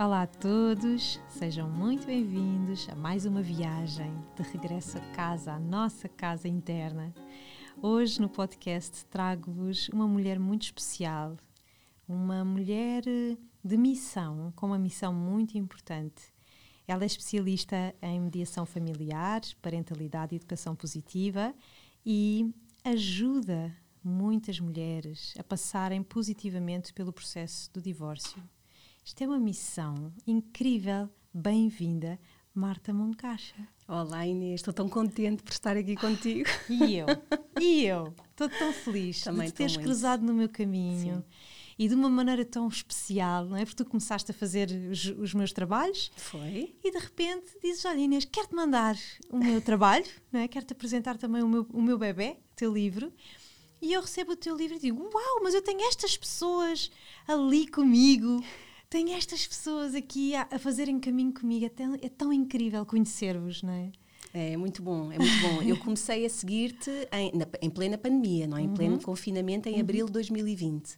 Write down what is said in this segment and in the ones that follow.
Olá a todos, sejam muito bem-vindos a mais uma viagem de regresso a casa, à nossa casa interna. Hoje no podcast trago-vos uma mulher muito especial, uma mulher de missão, com uma missão muito importante. Ela é especialista em mediação familiar, parentalidade e educação positiva e ajuda muitas mulheres a passarem positivamente pelo processo do divórcio. Isto é uma missão incrível. Bem-vinda, Marta Moncacha. Olá Inês, estou tão contente por estar aqui contigo. E eu, e eu, estou tão feliz Também de teres cruzado no meu caminho. Sim. E de uma maneira tão especial, não é? Porque tu começaste a fazer os, os meus trabalhos. Foi. E de repente dizes: Olha, Inês, quero-te mandar o meu trabalho, não é? Quero-te apresentar também o meu, o meu bebê, o teu livro. E eu recebo o teu livro e digo: Uau, mas eu tenho estas pessoas ali comigo tenho estas pessoas aqui a, a fazerem caminho comigo. É tão, é tão incrível conhecer-vos, não é? É muito bom, é muito bom. Eu comecei a seguir-te em, em, plena pandemia, não é? em uhum. pleno confinamento, em uhum. abril de 2020.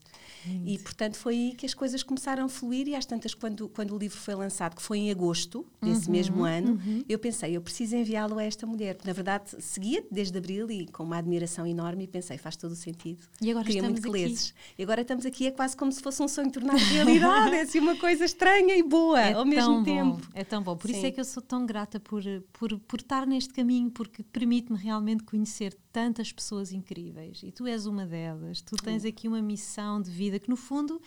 E, portanto, foi aí que as coisas começaram a fluir e às tantas, quando, quando o livro foi lançado, que foi em agosto desse uhum. mesmo ano, uhum. eu pensei, eu preciso enviá-lo a esta mulher. Na verdade, seguia-te desde abril e com uma admiração enorme e pensei, faz todo o sentido. E agora Queria estamos muito aqui. E agora estamos aqui, é quase como se fosse um sonho tornado realidade, é assim uma coisa estranha e boa é ao mesmo tempo. Bom, é tão bom. Por Sim. isso é que eu sou tão grata por, por, por estar neste caminho, porque permite-me realmente conhecer tantas pessoas incríveis e tu és uma delas. Tu tens aqui uma missão de vida que, no fundo,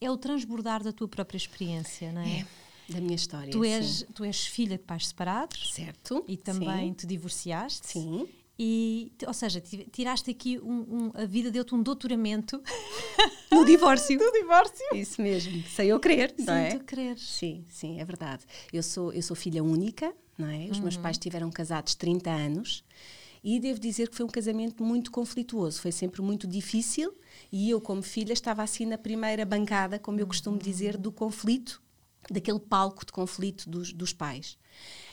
é o transbordar da tua própria experiência, não é? é da minha história. Tu és, tu és filha de pais separados. Certo. E também sim. te divorciaste. Sim. E, ou seja, tiraste aqui um, um a vida deu-te um doutoramento no divórcio. no divórcio. Isso mesmo, sem eu querer, não é? Sem tu quereres. Sim, sim, é verdade. Eu sou, eu sou filha única, não é? Os uhum. meus pais tiveram casados 30 anos e devo dizer que foi um casamento muito conflituoso, foi sempre muito difícil e eu, como filha, estava assim na primeira bancada, como eu costumo dizer, do conflito, daquele palco de conflito dos, dos pais.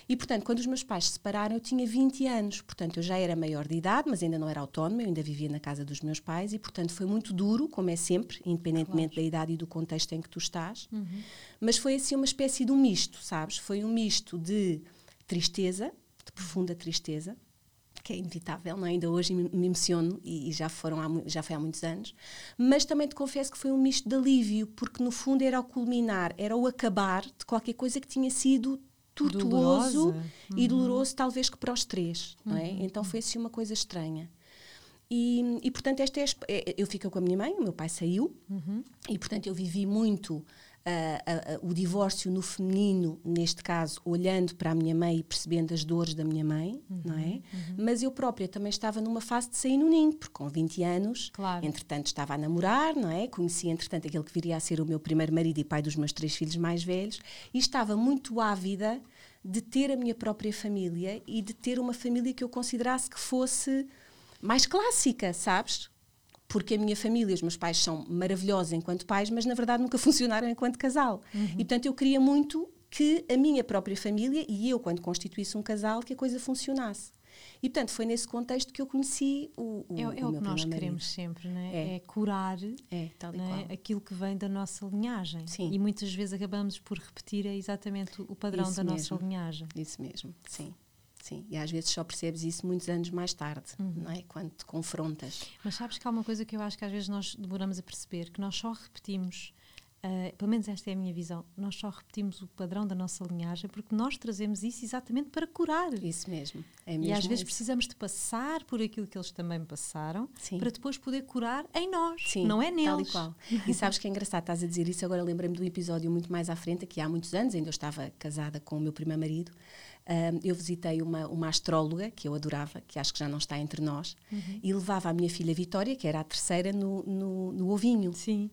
E, portanto, quando os meus pais se separaram, eu tinha 20 anos. Portanto, eu já era maior de idade, mas ainda não era autónoma, eu ainda vivia na casa dos meus pais e, portanto, foi muito duro, como é sempre, independentemente claro. da idade e do contexto em que tu estás. Uhum. Mas foi assim uma espécie de um misto, sabes? Foi um misto de tristeza, de profunda tristeza, que é inevitável, não é? ainda hoje me, emociono e, já, foram há, já foi há muitos anos, mas também te confesso que foi um misto de alívio, porque no fundo era o culminar, era o acabar de qualquer coisa que tinha sido tortuoso uhum. e doloroso, talvez que para os três, não é? Uhum. Então foi assim uma coisa estranha. E, e portanto, esta é, é, eu fico com a minha mãe, o meu pai saiu, uhum. e portanto eu vivi muito uh, uh, o divórcio no feminino, neste caso, olhando para a minha mãe e percebendo as dores da minha mãe, uhum, não é? Uhum. Mas eu própria também estava numa fase de sair no ninho, porque com 20 anos, claro. entretanto, estava a namorar, não é? Conheci, entretanto, aquele que viria a ser o meu primeiro marido e pai dos meus três filhos mais velhos, e estava muito ávida de ter a minha própria família e de ter uma família que eu considerasse que fosse mais clássica, sabes? Porque a minha família, os meus pais são maravilhosos enquanto pais, mas na verdade nunca funcionaram enquanto casal. Uhum. E portanto eu queria muito que a minha própria família e eu, quando constituísse um casal, que a coisa funcionasse. E portanto foi nesse contexto que eu conheci o, o, é, é o, o que nós queremos sempre, não é? É, é curar é, tal e é? aquilo que vem da nossa linhagem. Sim. E muitas vezes acabamos por repetir exatamente o padrão Isso da mesmo. nossa linhagem. Isso mesmo, sim. Sim, e às vezes só percebes isso muitos anos mais tarde, uhum. não é? Quando te confrontas. Mas sabes que há uma coisa que eu acho que às vezes nós demoramos a perceber, que nós só repetimos, uh, pelo menos esta é a minha visão, nós só repetimos o padrão da nossa linhagem porque nós trazemos isso exatamente para curar. Isso mesmo. É mesmo e às vezes precisamos de passar por aquilo que eles também passaram Sim. para depois poder curar em nós, Sim, não é neles. Tal e qual. e sabes que é engraçado, estás a dizer isso, agora lembrei-me do episódio muito mais à frente, que há muitos anos, ainda eu estava casada com o meu primeiro marido, eu visitei uma, uma astróloga que eu adorava, que acho que já não está entre nós, uhum. e levava a minha filha Vitória, que era a terceira, no, no, no ovinho. Sim.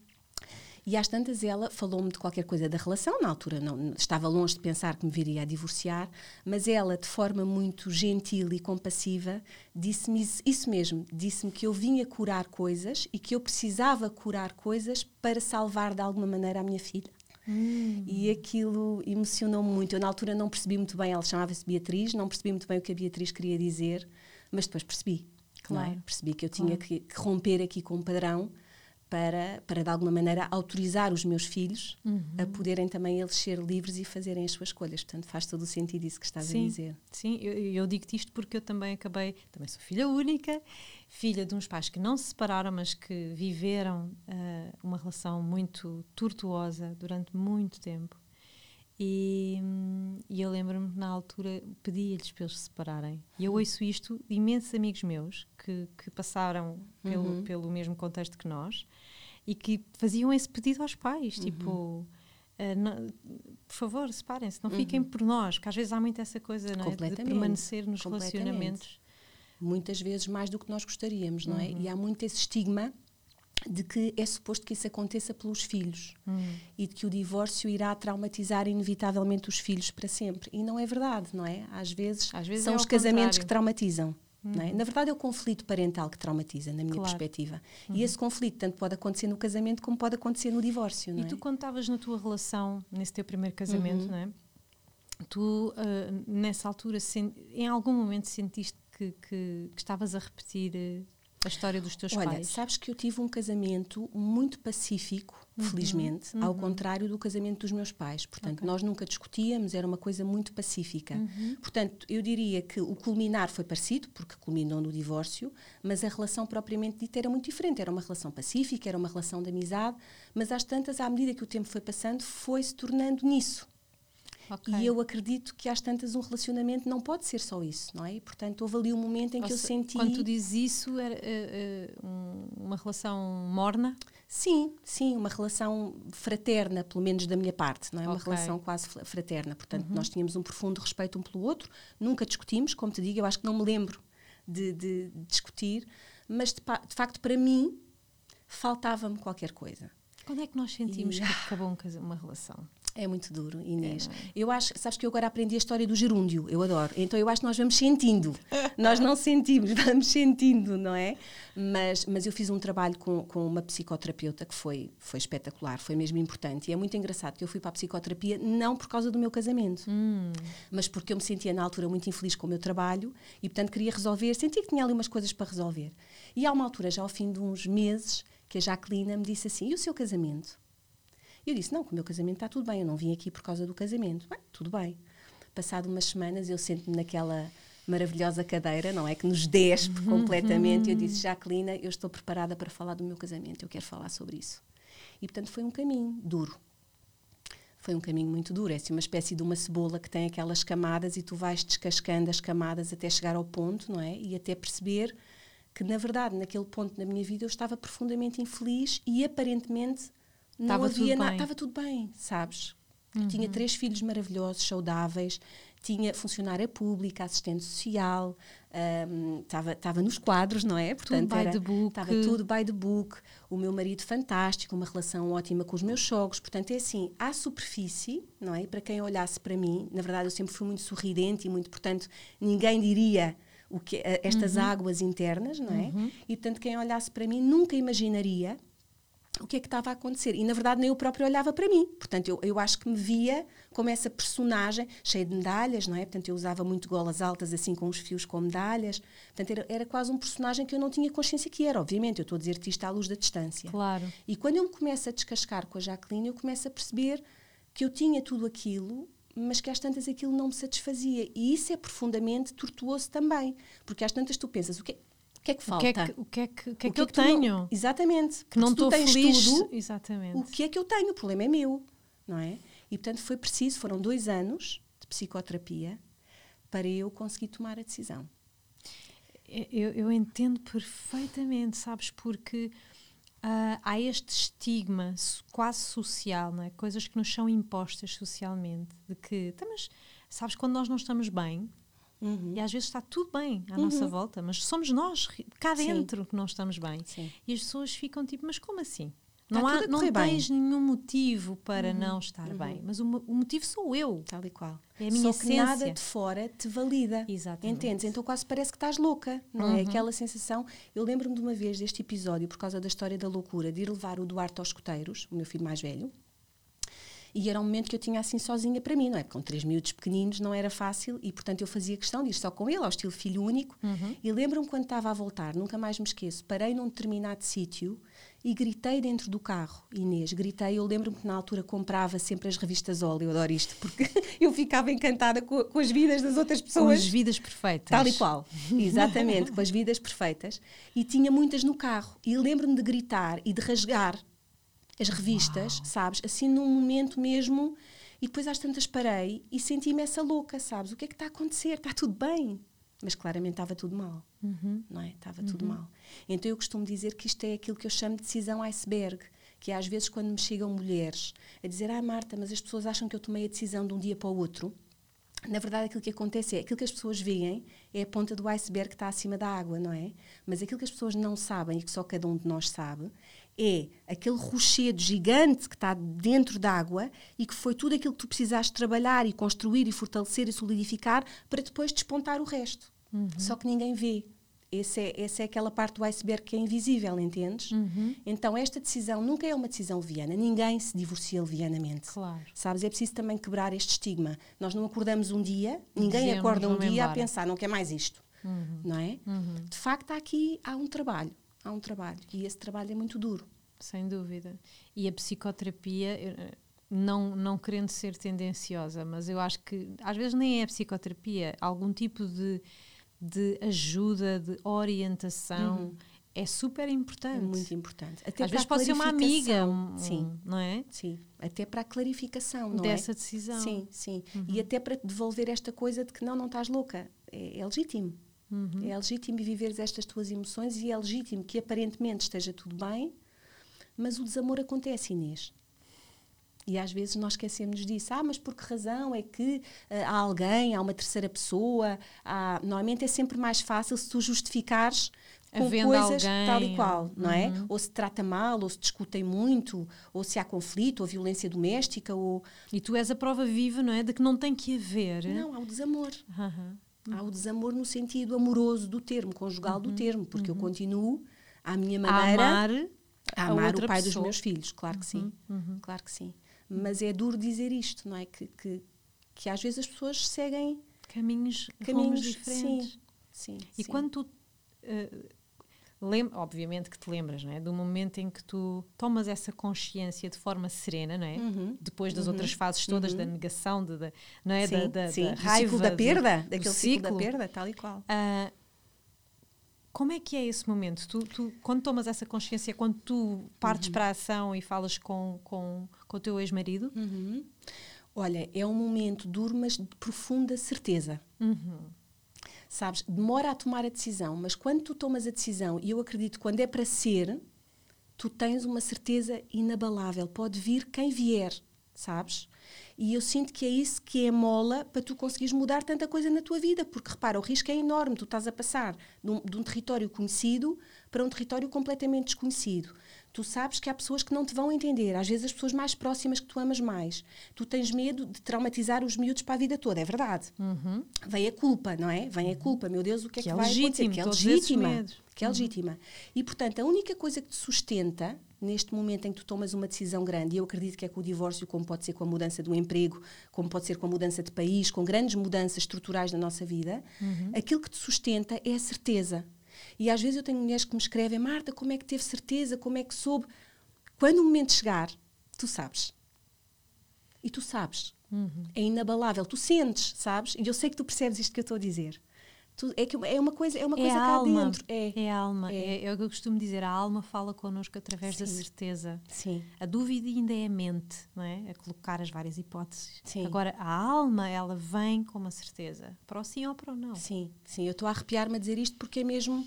E às tantas ela falou-me de qualquer coisa da relação, na altura não, estava longe de pensar que me viria a divorciar, mas ela, de forma muito gentil e compassiva, disse-me isso, isso mesmo, disse-me que eu vinha curar coisas e que eu precisava curar coisas para salvar de alguma maneira a minha filha. Hum. E aquilo emocionou-me muito. Eu, na altura, não percebi muito bem, ela chamava-se Beatriz, não percebi muito bem o que a Beatriz queria dizer, mas depois percebi. É? Claro. É? Percebi que eu tinha claro. que, que, romper aqui com um padrão para, para, de alguma maneira, autorizar os meus filhos uhum. a poderem também eles ser livres e fazerem as suas escolhas. Portanto, faz todo o sentido isso que estás sim, a dizer. Sim, eu, eu digo-te isto porque eu também acabei, também sou filha única, filha de uns pais que não se separaram, mas que viveram uh, uma relação muito tortuosa durante muito tempo. E, e eu lembro-me na altura pedia-lhes para eles se separarem. E eu ouço isto de imensos amigos meus que, que passaram pelo, uhum. pelo mesmo contexto que nós e que faziam esse pedido aos pais, uhum. tipo, uh, não, por favor, separem-se, não uhum. fiquem por nós, porque às vezes há muito essa coisa não é? de permanecer nos relacionamentos. Muitas vezes mais do que nós gostaríamos, não é? Uhum. E há muito esse estigma de que é suposto que isso aconteça pelos filhos uhum. e de que o divórcio irá traumatizar inevitavelmente os filhos para sempre. E não é verdade, não é? Às vezes, Às vezes são é os casamentos contrário. que traumatizam. É? Uhum. Na verdade, é o conflito parental que traumatiza, na minha claro. perspectiva. Uhum. E esse conflito tanto pode acontecer no casamento como pode acontecer no divórcio. e é? tu, quando estavas na tua relação, nesse teu primeiro casamento, uhum. é? tu, uh, nessa altura, em algum momento sentiste que, que, que estavas a repetir a história dos teus Olha, pais? Olha, sabes que eu tive um casamento muito pacífico, uhum. felizmente, uhum. ao contrário do casamento dos meus pais. Portanto, okay. nós nunca discutíamos, era uma coisa muito pacífica. Uhum. Portanto, eu diria que o culminar foi parecido, porque culminou no divórcio, mas a relação propriamente dita era muito diferente. Era uma relação pacífica, era uma relação de amizade, mas às tantas, à medida que o tempo foi passando, foi se tornando nisso. Okay. E eu acredito que às tantas um relacionamento não pode ser só isso, não é? E, portanto, houve ali um momento em Ou que se, eu senti. Quando tu dizes isso, era uh, uh, uma relação morna? Sim, sim, uma relação fraterna, pelo menos da minha parte, não é? Okay. Uma relação quase fraterna. Portanto, uhum. nós tínhamos um profundo respeito um pelo outro, nunca discutimos, como te digo, eu acho que não me lembro de, de, de discutir, mas de, de facto, para mim, faltava-me qualquer coisa. Quando é que nós sentimos e... que acabou uma relação? É muito duro, Inês. É? Eu acho, sabes que eu agora aprendi a história do gerúndio, eu adoro. Então eu acho que nós vamos sentindo. nós não sentimos, vamos sentindo, não é? Mas, mas eu fiz um trabalho com, com uma psicoterapeuta que foi, foi espetacular, foi mesmo importante. E é muito engraçado que eu fui para a psicoterapia não por causa do meu casamento, hum. mas porque eu me sentia na altura muito infeliz com o meu trabalho e, portanto, queria resolver, sentia que tinha ali umas coisas para resolver. E há uma altura, já ao fim de uns meses, que a Jacqueline me disse assim: e o seu casamento? E eu disse: Não, com o meu casamento está tudo bem, eu não vim aqui por causa do casamento. Bem, tudo bem. Passado umas semanas, eu sento-me naquela maravilhosa cadeira, não é? Que nos despe uhum. completamente. Eu disse: Jacqueline, eu estou preparada para falar do meu casamento, eu quero falar sobre isso. E portanto foi um caminho duro. Foi um caminho muito duro. É assim uma espécie de uma cebola que tem aquelas camadas e tu vais descascando as camadas até chegar ao ponto, não é? E até perceber que, na verdade, naquele ponto na minha vida eu estava profundamente infeliz e aparentemente não havia nada, estava tudo bem, sabes? Uhum. Tinha três filhos maravilhosos, saudáveis, tinha funcionária pública, assistente social, estava um, nos quadros, não é? Portanto, tudo by the book. Estava tudo by the book. O meu marido fantástico, uma relação ótima com os meus sogros. Portanto, é assim, à superfície, não é? Para quem olhasse para mim, na verdade eu sempre fui muito sorridente e muito, portanto, ninguém diria o que estas uhum. águas internas, não é? Uhum. E portanto, quem olhasse para mim nunca imaginaria o que é que estava a acontecer. E, na verdade, nem eu próprio olhava para mim. Portanto, eu, eu acho que me via como essa personagem, cheia de medalhas, não é? Portanto, eu usava muito golas altas, assim, com os fios com medalhas. Portanto, era, era quase um personagem que eu não tinha consciência que era. Obviamente, eu estou a dizer-te isto à luz da distância. Claro. E quando eu me começo a descascar com a Jacqueline, eu começo a perceber que eu tinha tudo aquilo, mas que às tantas aquilo não me satisfazia. E isso é profundamente tortuoso também. Porque às tantas tu pensas, o que é que é que falta? O que é que, o que, é que, o que, é que, eu tenho? Não, exatamente. Que não estou feliz. Tudo, exatamente. O que é que eu tenho? O problema é meu, não é? E, portanto, foi preciso, foram dois anos de psicoterapia para eu conseguir tomar a decisão. Eu, eu entendo perfeitamente, sabes, porque uh, há este estigma quase social, não é? coisas que nos são impostas socialmente, de que, tá, mas, sabes, quando nós não estamos bem, Uhum. E às vezes está tudo bem à uhum. nossa volta, mas somos nós, cá dentro, Sim. que não estamos bem. Sim. E as pessoas ficam tipo, mas como assim? Não, Está há, não correr bem. tens nenhum motivo para não estar bem, mas o, o motivo sou eu. Tal e qual. É a minha Só que essência. nada de fora te valida. Exatamente. Entendes? Então quase parece que estás louca, não Uhum. é? Aquela sensação. Eu lembro-me de uma vez deste episódio, por causa da história da loucura, de ir levar o Duarte aos escoteiros, o meu filho mais velho. E era um momento que eu tinha assim sozinha para mim, não é? Com três miúdos pequeninos não era fácil e, portanto, eu fazia questão de ir só com ele, ao estilo filho único. Uhum. E lembro-me quando estava a voltar, nunca mais me esqueço, parei num determinado sítio e gritei dentro do carro, Inês, gritei. Eu lembro-me que na altura comprava sempre as revistas Óleo, eu adoro isto, porque eu ficava encantada com, com as vidas das outras pessoas. as vidas perfeitas. Tal e qual, exatamente, com as vidas perfeitas. E tinha muitas no carro. E lembro-me de gritar e de rasgar as revistas, sabes? Assim num momento mesmo. E depois às tantas parei e senti-me essa louca, sabes? O que é que está a acontecer? Está tudo bem? Mas claramente estava tudo mal, não é? Estava tudo mal. Então eu costumo dizer que isto é aquilo que eu chamo de decisão iceberg, que é às vezes quando me chegam mulheres a dizer, ah Marta, mas as pessoas acham que eu tomei a decisão de um dia para o outro. Na verdade, aquilo que acontece é aquilo que as pessoas veem é a ponta do iceberg que está acima da água, não é? Mas aquilo que as pessoas não sabem e que só cada um de nós sabe é aquele rochedo gigante que está dentro da água e que foi tudo aquilo que tu precisaste trabalhar e construir e fortalecer e solidificar para depois despontar o resto. Só que ninguém vê. Esse é, essa é aquela parte do iceberg que é invisível, entendes? Então, esta decisão nunca é uma decisão leviana. Ninguém se divorcia levianamente. Claro. Sabes, é preciso também quebrar este estigma. Nós não acordamos um dia, ninguém Dizemos, acorda um "Vou-me dia a embora." pensar, não quer mais isto. Não é? De facto, há aqui há um trabalho. Há um trabalho. E esse trabalho é muito duro. Sem dúvida. E a psicoterapia, eh, não, não querendo ser tendenciosa, mas eu acho que às vezes nem é a psicoterapia, algum tipo de, de ajuda, de orientação é super importante. É muito importante. Até às para vezes a pode ser uma amiga, um- Sim. não é? Sim, até para a clarificação, não Dessa é? decisão. Sim, sim. Uhum. E até para devolver esta coisa de que não, não estás louca. É, é legítimo. Uhum. É legítimo viveres estas tuas emoções e é legítimo que aparentemente esteja tudo bem, mas o desamor acontece, Inês. E às vezes nós esquecemos disso. Ah, mas por que razão é que ah, há alguém, há uma terceira pessoa? Há... Normalmente é sempre mais fácil se tu justificares com Havendo coisas alguém, tal e qual, não é? uhum. Ou se trata mal, ou se discutem muito, ou se há conflito, ou violência doméstica, ou... E tu és a prova viva, não é? De que não tem que haver. Não, há o desamor. Aham. Há o desamor no sentido amoroso do termo, conjugal do termo, porque eu continuo à minha maneira A amar, a a amar outra o pai dos pessoa. meus filhos, claro que sim, claro que sim. Mas é duro dizer isto, não é? Que, que, que às vezes as pessoas seguem caminhos, caminhos diferentes. Sim, sim. E sim. quando tu. eh, lem- obviamente que te lembras, não é? Do momento em que tu tomas essa consciência de forma serena, não é? Uhum. Depois das outras fases todas da negação, de, da- não é? Sim, da, da, sim. da Do raiva, ciclo da perda, do daquele ciclo da perda, tal e qual. Ah, como é que é esse momento? Tu, tu- quando tomas essa consciência, quando tu Uhum. partes para a ação e falas com, com, com o teu ex-marido? Uhum. Olha, é um momento duro, mas de profunda certeza. Uhum. Sabes, demora a tomar a decisão, mas quando tu tomas a decisão, e eu acredito quando é para ser, tu tens uma certeza inabalável. Pode vir quem vier, sabes? E eu sinto que é isso que é mola para tu conseguires mudar tanta coisa na tua vida, porque repara, o risco é enorme. Tu estás a passar de um, de um território conhecido para um território completamente desconhecido. Tu sabes que há pessoas que não te vão entender, às vezes as pessoas mais próximas que tu amas mais. Tu tens medo de traumatizar os miúdos para a vida toda, é verdade. Vem a culpa, não é? Vem a culpa, meu Deus, o que é Que que, é vai legítimo, acontecer? Que é legítima. Que é legítima. E, portanto, a única coisa que te sustenta neste momento em que tu tomas uma decisão grande, e eu acredito que é com o divórcio, como pode ser com a mudança do emprego, como pode ser com a mudança de país, com grandes mudanças estruturais na nossa vida, aquilo que te sustenta é a certeza. E às vezes eu tenho mulheres que me escrevem, Marta, como é que teve certeza? Como é que soube? Quando o momento chegar, tu sabes. E tu sabes. É inabalável. Tu sentes, sabes? E eu sei que tu percebes isto que eu estou a dizer. Tu- é, que é uma coisa, é uma É coisa cá alma. dentro. É. É a alma. É. É. é o que eu costumo dizer. A alma fala connosco através da Sim. certeza. Sim. A dúvida ainda é a mente, não é? A colocar as várias hipóteses. Sim. Agora, a alma, ela vem com uma certeza. Para o sim ou para o não. Sim, sim, eu estou a arrepiar-me a dizer isto porque é mesmo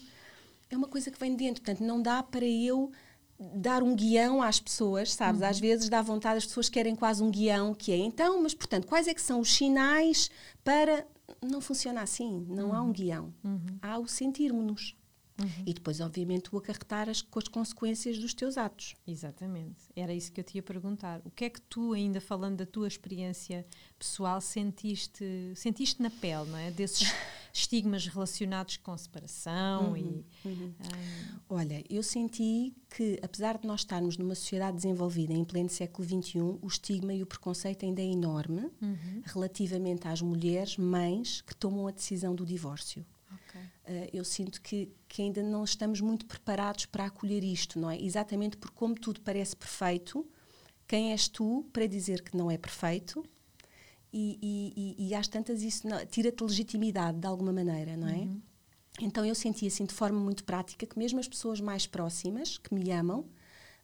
é uma coisa que vem de dentro. Portanto, não dá para eu dar um guião às pessoas, sabes? Às vezes dá vontade, as pessoas querem quase um guião que é então, mas portanto, quais é que são os sinais para não funciona assim, não há um guião. Há o sentirmos-nos. Uhum. E depois, obviamente, o acarretar as, com as consequências dos teus atos. Exatamente. Era isso que eu te ia perguntar. O que é que tu, ainda falando da tua experiência pessoal, sentiste, sentiste na pele, não é? Desses estigmas relacionados com separação uhum, e... Uhum. Um... Olha, eu senti que, apesar de nós estarmos numa sociedade desenvolvida em pleno século XXI, o estigma e o preconceito ainda é enorme uhum. relativamente às mulheres, mães, que tomam a decisão do divórcio. Uh, eu sinto que, que ainda não estamos muito preparados para acolher isto, não é? Exatamente porque, como tudo parece perfeito, quem és tu para dizer que não é perfeito? E, e, e, e às tantas isso tira-te legitimidade de alguma maneira, não é? Uhum. Então eu senti assim de forma muito prática que mesmo as pessoas mais próximas, que me amam,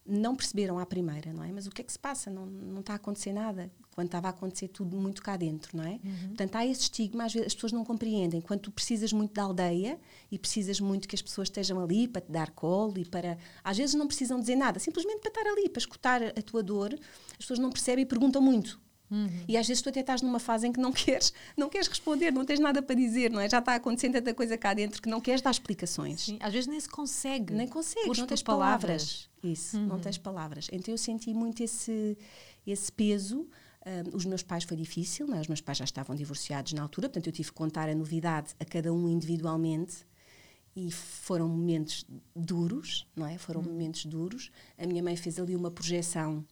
não perceberam à primeira, não é? Mas o que é que se passa? Não, não está a acontecer nada. Quando estava a acontecer tudo muito cá dentro, não é? Uhum. Portanto, há esse estigma, às vezes as pessoas não compreendem. Quando tu precisas muito da aldeia e precisas muito que as pessoas estejam ali para te dar colo e para. Às vezes não precisam dizer nada, simplesmente para estar ali, para escutar a tua dor. As pessoas não percebem e perguntam muito. Uhum. E às vezes tu até estás numa fase em que não queres, não queres responder, não tens nada para dizer, não é? Já está acontecendo tanta coisa cá dentro que não queres dar explicações. Sim, às vezes nem se consegue. Nem consegue, não tens palavras. palavras. Isso, uhum. não tens palavras. Então eu senti muito esse, esse peso. Um, os meus pais foi difícil, é? os meus pais já estavam divorciados na altura, portanto eu tive que contar a novidade a cada um individualmente e foram momentos duros, não é? Foram uhum. momentos duros. A minha mãe fez ali uma projeção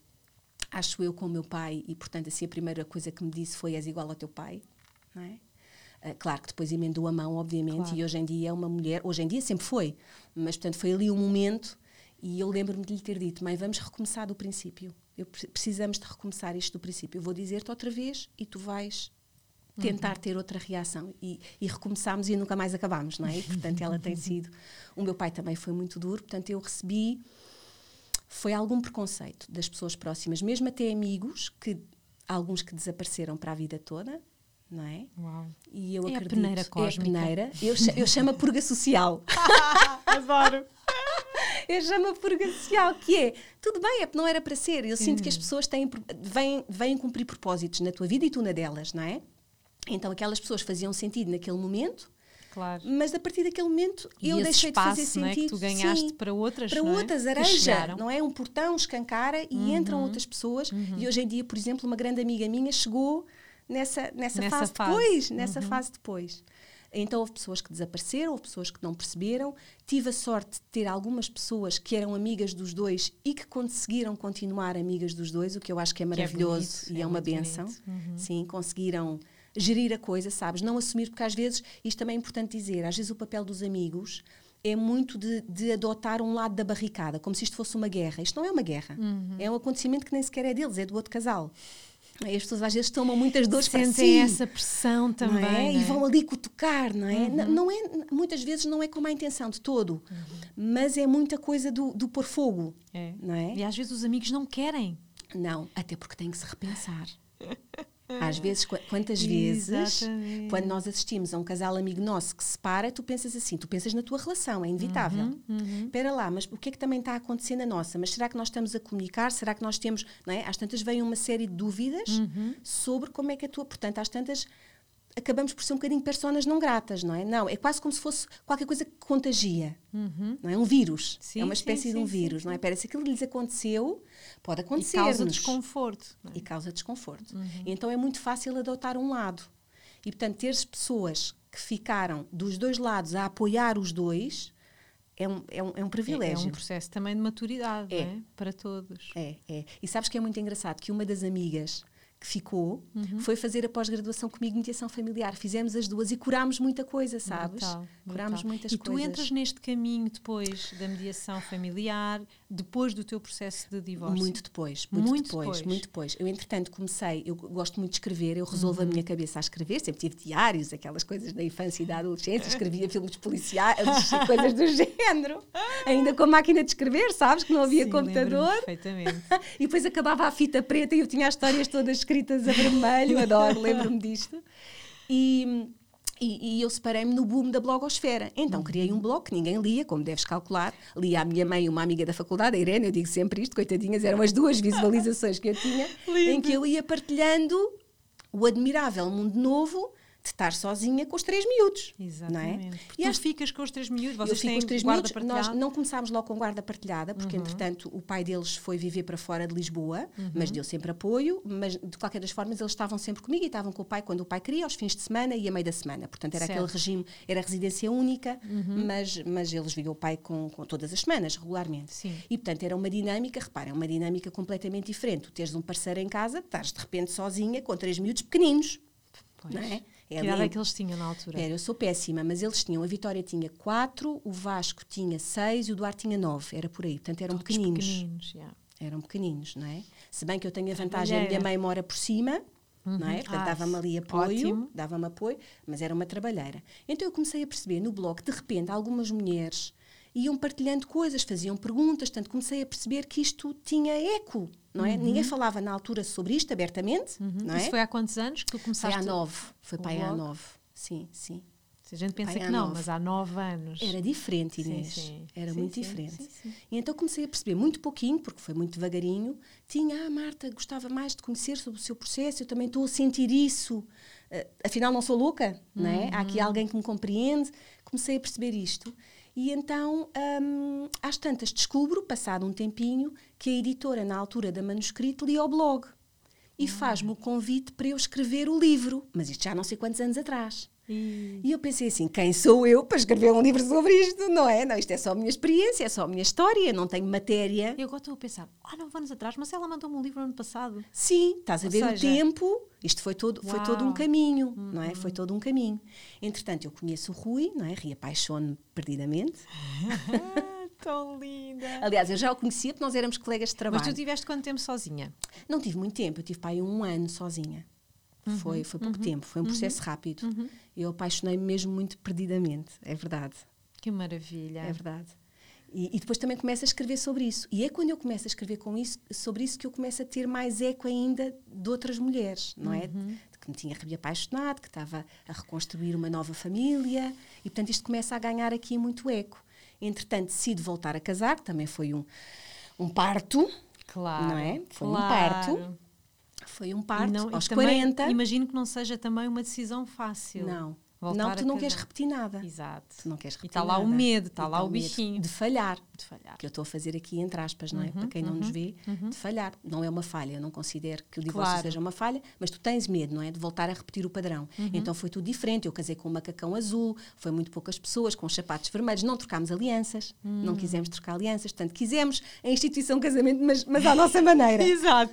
acho eu, com o meu pai, e portanto, assim, a primeira coisa que me disse foi: és igual ao teu pai, não é? Uh, claro que depois emendou a mão, obviamente, claro. e hoje em dia é uma mulher, hoje em dia sempre foi, mas portanto foi ali um momento e eu lembro-me de lhe ter dito: mãe, vamos recomeçar do princípio. Eu, precisamos de recomeçar isto do princípio. Eu vou dizer-te outra vez e tu vais tentar uhum. ter outra reação. E, e recomeçámos e nunca mais acabámos, não é? E, portanto, ela tem sido. O meu pai também foi muito duro, portanto, eu recebi foi algum preconceito das pessoas próximas, mesmo até amigos, que alguns que desapareceram para a vida toda, não é? Uau. E eu é acredito, a peneira cósmica. É a peneira. Eu, eu chamo a purga social. Adoro. Eu chamo a purga social, que é, tudo bem, é não era para ser. Eu sinto que as pessoas têm, vêm, vêm cumprir propósitos na tua vida e tu na delas, não é? Então aquelas pessoas faziam sentido naquele momento, Claro. Mas a partir daquele momento e eu deixei espaço, de fazer sentido. Não é, que tu ganhaste sim, para outras, para não é? outras, areja, não é? Um portão escancara e uhum. entram outras pessoas. Uhum. E hoje em dia, por exemplo, uma grande amiga minha chegou nessa, nessa, nessa fase, fase, depois. Nessa uhum. fase depois. Então houve pessoas que desapareceram, houve pessoas que não perceberam. Tive a sorte de ter algumas pessoas que eram amigas dos dois e que conseguiram continuar amigas dos dois, o que eu acho que é maravilhoso que é bonito, e é, é uma benção. Uhum. Sim, conseguiram gerir a coisa, sabes? Não assumir, porque às vezes, isto também é importante dizer, às vezes o papel dos amigos é muito de, de, adotar um lado da barricada, como se isto fosse uma guerra. Isto não é uma guerra. Uhum. É um acontecimento que nem sequer é deles, é do outro casal. E as pessoas às vezes tomam muitas dores Sentem para si. essa pressão também. É? É? E vão ali cutucar, não é? Uhum. Não, não, é? Muitas vezes não é com má intenção de todo, uhum. mas é muita coisa do, do pôr fogo. É. Não é? E às vezes os amigos não querem. Não, até porque têm que se repensar. Às vezes, quantas vezes, Exatamente. quando nós assistimos a um casal amigo nosso que se separa, tu pensas assim, tu pensas na tua relação, é inevitável. Uhum, uhum. Espera lá, mas o que é que também está a acontecer na nossa? Mas será que nós estamos a comunicar? Será que nós temos, não é? Às tantas vem uma série de dúvidas uhum. sobre como é que a tua, portanto, às tantas acabamos por ser um bocadinho personas não gratas, não é? Não, é quase como se fosse qualquer coisa que contagia, uhum. não é? Um vírus, sim, é uma espécie sim, de um sim, vírus, não é? Parece que aquilo lhes aconteceu, pode acontecer. E causa desconforto. É? E causa desconforto. Uhum. Então é muito fácil adotar um lado. E, portanto, ter pessoas que ficaram dos dois lados a apoiar os dois é um, é um, é um privilégio. É, é, um processo também de maturidade, é. é. Para todos. É, é. E sabes que é muito engraçado que uma das amigas que ficou uhum. foi fazer a pós-graduação comigo mediação familiar. Fizemos as duas e curámos muita coisa, sabes? Brutal, curámos muitas e coisas. E tu entras neste caminho depois da mediação familiar, depois do teu processo de divórcio? Muito depois, muito, muito depois, depois, muito depois. Eu, entretanto, comecei, eu gosto muito de escrever, eu resolvo uhum. a minha cabeça a escrever, sempre tive diários, aquelas coisas da infância e da adolescência, escrevia filmes policiais, coisas do género, ainda com a máquina de escrever, sabes, que não havia Sim, computador. Perfeitamente. e depois acabava a fita preta e eu tinha as histórias todas escritas escritas a vermelho, adoro, lembro-me disto. E, e, e eu separei-me no boom da blogosfera. Então criei um blog que ninguém lia, como deves calcular. Lia a minha mãe uma amiga da faculdade, a Irene, eu digo sempre isto, coitadinhas, eram as duas visualizações que eu tinha, em que eu ia partilhando o admirável mundo novo de estar sozinha com os três miúdos. Exatamente. Não é? E tu ficas com os três miúdos, vocês têm com os três guarda miúdos. Nós não começámos logo com guarda partilhada, porque entretanto o pai deles foi viver para fora de Lisboa, mas deu sempre apoio, mas de qualquer das formas eles estavam sempre comigo e estavam com o pai quando o pai queria, aos fins de semana e a meio da semana. Portanto era Certo. aquele regime, era residência única, mas, mas eles viam o pai com, com todas as semanas, regularmente. Sim. E portanto era uma dinâmica, reparem, é uma dinâmica completamente diferente. Tu teres um parceiro em casa, estás de repente sozinha com três miúdos pequeninos. Pois. Não é? Que É idade é que eles tinham na altura? Era, eu sou péssima, mas eles tinham, a Vitória tinha quatro, o Vasco tinha seis e o Duarte tinha nove, era por aí, portanto eram Todos pequeninos. pequeninos, yeah. Eram pequeninos, não é? Se bem que eu tenho a vantagem, a minha mãe mora por cima, não é? Portanto, Ah, dava-me ali apoio, dava-me apoio, mas era uma trabalheira. Então eu comecei a perceber no blog, de repente, algumas mulheres iam partilhando coisas, faziam perguntas, portanto comecei a perceber que isto tinha eco, não é? Ninguém falava na altura sobre isto abertamente, não é? Uhum. Isso foi há quantos anos que tu Foi começaste? há nove, foi para aí há nove, sim, sim. A gente pensa Pai, que não, nove. mas há nove anos. Era diferente, Sim, Inês. sim. Era Sim, muito sim, diferente. sim, sim. E então comecei a perceber muito pouquinho, porque foi muito devagarinho. Tinha, ah, Marta, gostava mais de conhecer sobre o seu processo, eu também estou a sentir isso. Ah, afinal, não sou louca, não é? Há aqui Uhum. alguém que me compreende. Comecei a perceber isto. E então, hum, às tantas, descubro, passado um tempinho, que a editora, na altura da manuscrito, lia o blog. E faz-me o convite para eu escrever o livro. Mas isto já não sei quantos anos atrás. E- E eu pensei assim: quem sou eu para escrever um livro sobre isto? Não é? Não, isto é só a minha experiência, é só a minha história, não tenho matéria. Eu agora estou a pensar, há nove anos atrás, mas ela mandou-me um livro ano passado. Sim, estás a Ou ver seja- o tempo, isto foi todo, foi todo um Uau. Uhum. caminho, não é? Foi todo um caminho. Entretanto, eu conheço o Rui, não é? Reapaixono-me perdidamente. Tão linda. Aliás, eu já o conhecia porque nós éramos colegas de trabalho. Mas tu tiveste quanto tempo sozinha? Não tive muito tempo, eu tive para aí um ano sozinha. Uhum, Foi, foi pouco tempo, foi um processo rápido. Eu apaixonei-me mesmo muito perdidamente, é verdade. Que maravilha. É verdade. E, e depois também começo a escrever sobre isso. E é quando eu começo a escrever com isso, sobre isso que eu começo a ter mais eco ainda de outras mulheres, não é? Uhum. Que me tinha reapaixonado, que estava a reconstruir uma nova família. E, portanto, isto começa a ganhar aqui muito eco. Entretanto, decido voltar a casar, que também foi um, um parto. Claro. Não é? Foi um claro. parto. Foi um parto não- aos também 40. Imagino que não seja também uma decisão fácil. Não. Voltar não, tu não queres repetir nada. Exato. Tu não queres E repetir está lá o medo, está E lá o medo bichinho. De falhar. De falhar. que eu estou a fazer aqui entre aspas, não é? Uhum, Para quem não nos vê, de falhar. Não é uma falha, eu não considero que o divórcio Claro. seja uma falha, mas tu tens medo, não é? De voltar a repetir o padrão. Uhum. Então foi tudo diferente. Eu casei com um macacão azul, foi muito poucas pessoas, com os sapatos vermelhos, não trocámos alianças, Hum. não quisemos trocar alianças, portanto, quisemos a instituição casamento, mas, mas à nossa maneira. Exato.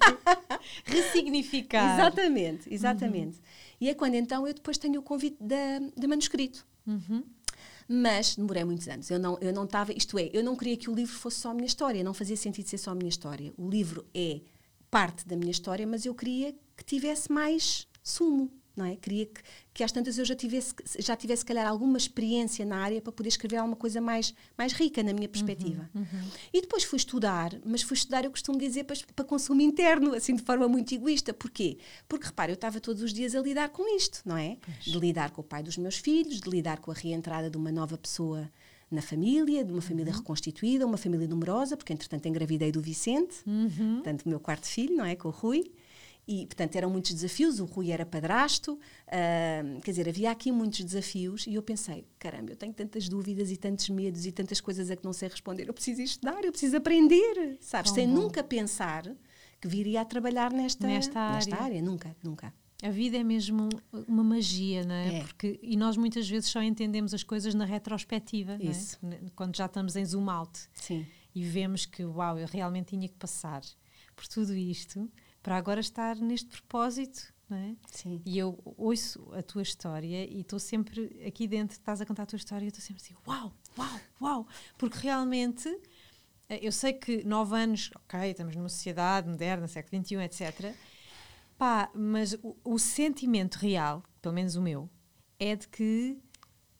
Ressignificar. Exatamente, exatamente. E é quando então eu depois tenho o convite da, da manuscrito. Uhum. Mas demorei muitos anos. Eu não eu não estava, isto é, eu não queria que o livro fosse só a minha história, não fazia sentido ser só a minha história. O livro é parte da minha história, mas eu queria que tivesse mais sumo, não é? Queria que, que às tantas eu já tivesse já tivesse se calhar alguma experiência na área para poder escrever alguma coisa mais mais rica na minha perspectiva. E depois fui estudar, mas fui estudar, eu costumo dizer, para, para consumo interno, assim de forma muito egoísta. Porquê? Porque, repara, eu estava todos os dias a lidar com isto, não é? De lidar com o pai dos meus filhos, de lidar com a reentrada de uma nova pessoa na família, de uma família reconstituída, uma família numerosa, porque entretanto engravidei do Vicente, portanto o meu quarto filho, não é? Com o Rui. E, portanto, eram muitos desafios. O Rui era padrasto, ah, quer dizer, havia aqui muitos desafios. E eu pensei: caramba, eu tenho tantas dúvidas e tantos medos e tantas coisas a que não sei responder. Eu preciso estudar, eu preciso aprender, sabes? Sem bom. nunca pensar que viria a trabalhar nesta, Nesta área. área. Nunca, nunca. A vida é mesmo uma magia, não é? É. Porque, e nós muitas vezes só entendemos as coisas na retrospectiva, é? Isso. N- quando já estamos em zoom out Sim. e vemos que, uau, eu realmente tinha que passar por tudo isto para agora estar neste propósito, não é? Sim. E eu ouço a tua história e estou sempre aqui dentro, estás a contar a tua história e estou sempre assim, uau, uau, uau, porque realmente eh, eu sei que nove anos, ok, estamos numa sociedade moderna, século XXI, etc. Pá, mas o, o sentimento real, pelo menos o meu, é de que,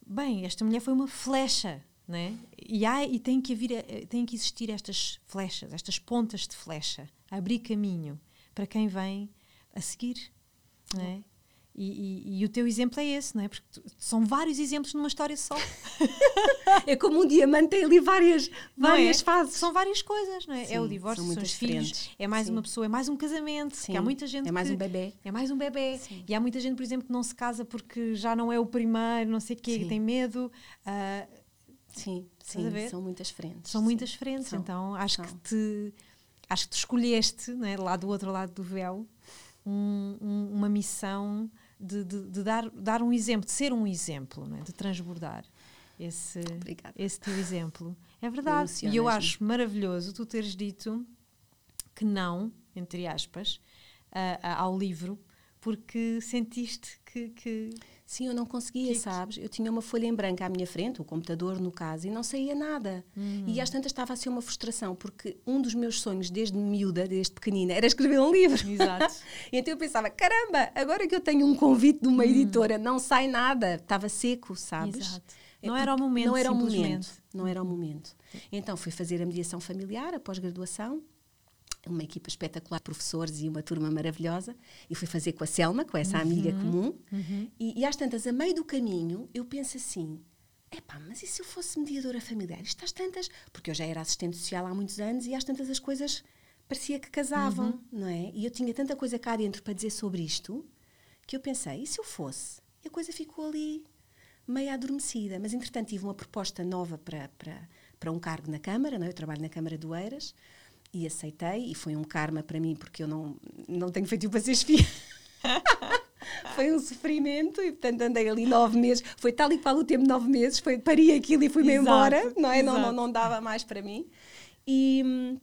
bem, esta mulher foi uma flecha, né? E, há, e tem, que haver, eh, tem que existir estas flechas, estas pontas de flecha, abrir caminho para quem vem a seguir, não é? E, e, e, o teu exemplo é esse, não é? Porque tu, são vários exemplos numa história só. é como um diamante, tem ali várias, várias é? fases. São várias coisas, não é? Sim, é o divórcio, são, são os filhos, é mais Sim. uma pessoa, é mais um casamento. Sim. há muita gente é mais que, um bebê. É mais um bebê. E há muita gente, por exemplo, que não se casa porque já não é o primeiro, não sei o quê, tem medo. Uh, sim, sim, são muitas frentes. São muitas frentes, são. então acho são. que te acho que tu escolheste, né, lá do outro lado do véu, um, um, uma missão de, de, de, dar, dar um exemplo, de ser um exemplo, né, de transbordar esse, esse teu exemplo. É verdade. E eu acho maravilhoso tu teres dito que não, entre aspas, uh, uh, ao livro, porque sentiste que, que Sim, eu não conseguia, que... sabes? Eu tinha uma folha em branco à minha frente, o computador no caso, e não saía nada. Uhum. E às tantas estava a ser uma frustração, porque um dos meus sonhos desde miúda, desde pequenina, era escrever um livro. Exato. então eu pensava, caramba, agora que eu tenho um convite de uma uhum. editora, não sai nada. Estava seco, sabes? Exato. É não era o momento, Não era o momento. Não era o momento. Então fui fazer a mediação familiar, a pós-graduação, uma equipa espetacular de professores e uma turma maravilhosa. E fui fazer com a Selma, com essa uhum, amiga comum. Uhum. E, e às tantas, a meio do caminho, eu penso assim: epá, mas e se eu fosse mediadora familiar? Isto às tantas. Porque eu já era assistente social há muitos anos e às tantas as coisas parecia que casavam, uhum. não é? E eu tinha tanta coisa cá dentro para dizer sobre isto que eu pensei: e se eu fosse? E a coisa ficou ali meio adormecida. Mas entretanto tive uma proposta nova para, para, para um cargo na Câmara, não é? eu trabalho na Câmara do Eiras e aceitei, e foi um karma para mim, porque eu não, não tenho feito para ser espia. foi um sofrimento e portanto andei ali nove meses. Foi tal e qual o tempo nove meses foi pari aquilo e fui-me embora não é? Não, não, não dava mais para mim. E,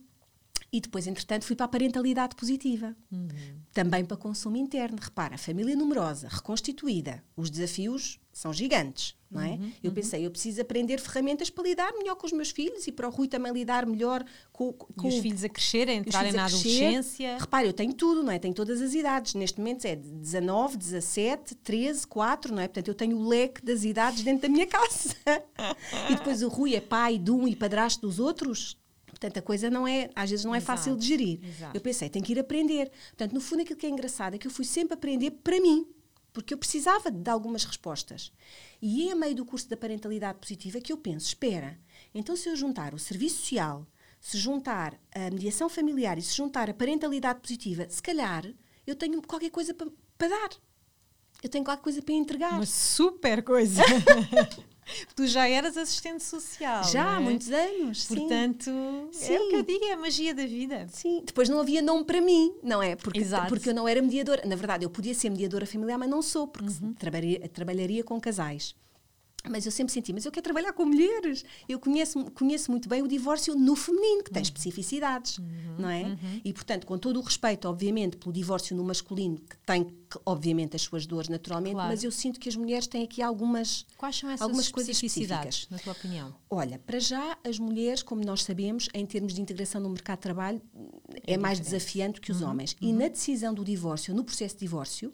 e depois entretanto fui para a parentalidade positiva. Uhum. também para consumo interno. Repara família numerosa reconstituída. Os desafios são gigantes, não é? Uhum, eu uhum. pensei, eu preciso aprender ferramentas para lidar melhor com os meus filhos e para o Rui também lidar melhor com, com os filhos a crescerem, entrarem na adolescência. Repare, eu tenho tudo, não é? Tenho todas as idades. Neste momento é 19, 17, 13, 4, não é? Portanto, eu tenho o leque das idades dentro da minha casa. e depois o Rui é pai de um e padrasto dos outros. Portanto, a coisa não é, às vezes não é Exato. fácil de gerir. Exato. Eu pensei, tenho que ir aprender. Portanto, no fundo, aquilo que é engraçado é que eu fui sempre aprender para mim porque eu precisava de algumas respostas. E é a meio do curso da parentalidade positiva que eu penso: espera, então se eu juntar o serviço social, se juntar a mediação familiar e se juntar a parentalidade positiva, se calhar eu tenho qualquer coisa para, para dar. Eu tenho qualquer coisa para entregar. Uma super coisa! tu já eras assistente social. Já é? há muitos anos. Portanto, sim. é o que eu digo, é a magia da vida. Sim. Depois não havia nome para mim, não é? Porque, Exato. porque eu não era mediadora. Na verdade, eu podia ser mediadora familiar, mas não sou, porque uhum. trabalharia, trabalharia com casais. Mas eu sempre senti, mas eu quero trabalhar com mulheres. Eu conheço, conheço muito bem o divórcio no feminino, que tem uhum. especificidades, uhum, não é? Uhum. E, portanto, com todo o respeito, obviamente, pelo divórcio no masculino, que tem, obviamente, as suas dores naturalmente, claro. mas eu sinto que as mulheres têm aqui algumas, Quais são essas algumas coisas específicas. na tua opinião? Olha, para já, as mulheres, como nós sabemos, em termos de integração no mercado de trabalho, é, é mais desafiante que os uhum. homens. E uhum. na decisão do divórcio, no processo de divórcio,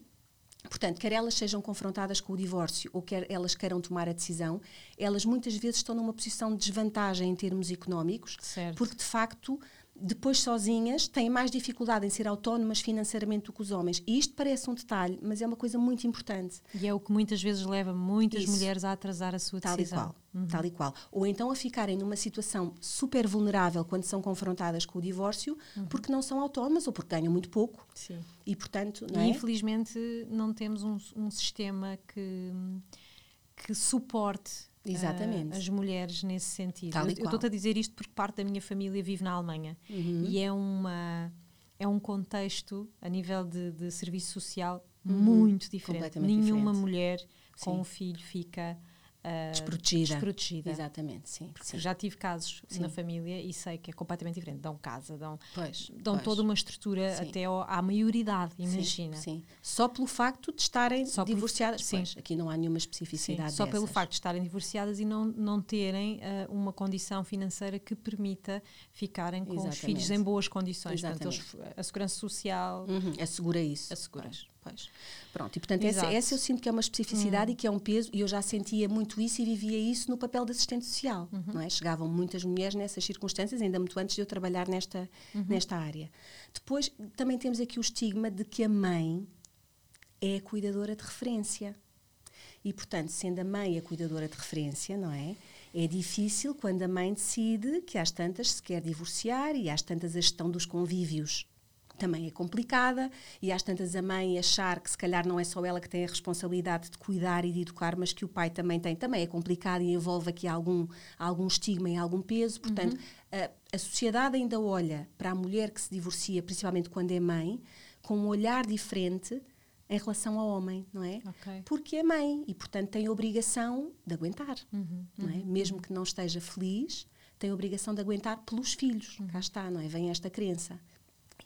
Portanto, quer elas sejam confrontadas com o divórcio ou quer elas queiram tomar a decisão, elas muitas vezes estão numa posição de desvantagem em termos económicos, certo. porque de facto depois sozinhas têm mais dificuldade em ser autónomas financeiramente do que os homens. E isto parece um detalhe, mas é uma coisa muito importante. E é o que muitas vezes leva muitas Isso. mulheres a atrasar a sua tal decisão. E qual, uhum. Tal e qual. Ou então a ficarem numa situação super vulnerável quando são confrontadas com o divórcio, uhum. porque não são autónomas ou porque ganham muito pouco. Sim. E, portanto, não e, é? infelizmente não temos um, um sistema que, que suporte Exatamente. Uh, as mulheres nesse sentido. Eu estou-te a dizer isto porque parte da minha família vive na Alemanha uhum. e é uma é um contexto a nível de, de serviço social uhum. muito diferente. Nenhuma diferente. mulher com Sim. um filho fica uh, desprotegida. desprotegida. Exatamente, sim, sim. Já tive casos sim. na família e sei que é completamente diferente. Dão casa, dão, pois, dão pois. toda uma estrutura sim. até ao, à maioridade, imagina. Sim, sim, Só pelo facto de estarem só divorciadas. Por, pois, aqui não há nenhuma especificidade. Só pelo facto de estarem divorciadas e não, não terem uh, uma condição financeira que permita ficarem com Exatamente. os filhos em boas condições. Exatamente. Portanto, eles, a segurança social uhum. assegura isso. Assegura. Pois. Pois. Pronto, e portanto essa, essa, eu sinto que é uma especificidade uhum. e que é um peso, e eu já sentia muito isso e vivia isso no papel de assistente social. Uhum. Não é? Chegavam muitas mulheres nessas circunstâncias, ainda muito antes de eu trabalhar nesta, uhum. nesta área. Depois também temos aqui o estigma de que a mãe é a cuidadora de referência. E, portanto, sendo a mãe a cuidadora de referência, não é? É difícil quando a mãe decide que às tantas se quer divorciar e às tantas a gestão dos convívios também é complicada e às tantas a mãe achar que se calhar não é só ela que tem a responsabilidade de cuidar e de educar, mas que o pai também tem, também é complicado e envolve aqui algum, algum estigma e algum peso. Portanto, uhum. a, a sociedade ainda olha para a mulher que se divorcia, principalmente quando é mãe, com um olhar diferente em relação ao homem, não é? Okay. Porque é mãe e, portanto, tem a obrigação de aguentar, uhum, não é? Uhum, Mesmo uhum. que não esteja feliz, tem a obrigação de aguentar pelos filhos. Uhum. Cá está, não é? Vem esta crença.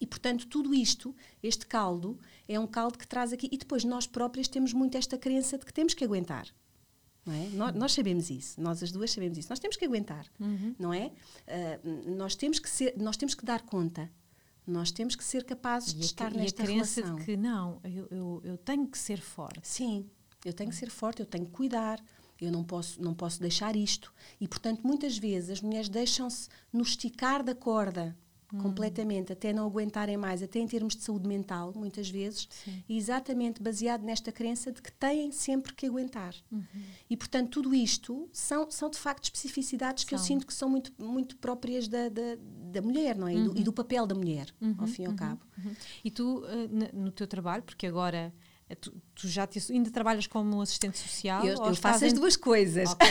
E, portanto, tudo isto, este caldo, é um caldo que traz aqui. E depois nós próprias temos muito esta crença de que temos que aguentar. Não é? Nós, nós, sabemos isso, nós as duas sabemos isso. Nós temos que aguentar, uhum. não é? Uh, nós, temos que ser, nós temos que dar conta. Nós temos que ser capazes e de estar e nesta a crença de que não, eu, eu, eu tenho que ser forte. Sim, eu tenho que ser forte, eu tenho que cuidar, eu não posso, não posso deixar isto. E, portanto, muitas vezes as mulheres deixam-se no esticar da corda Hum. completamente, até não aguentarem mais, até em termos de saúde mental, muitas vezes, Sim. exatamente baseado nesta crença de que têm sempre que aguentar. Uhum. E, portanto, tudo isto são, são de facto especificidades são. que eu sinto que são muito, muito próprias da, da, da mulher, não é? Uhum. E, do, e, do, papel da mulher, uhum. ao fim e ao uhum. cabo. Uhum. E tu, uh, no teu trabalho, porque agora tu, tu, já te, ainda trabalhas como assistente social? Eu, eu faço as duas coisas. Ok,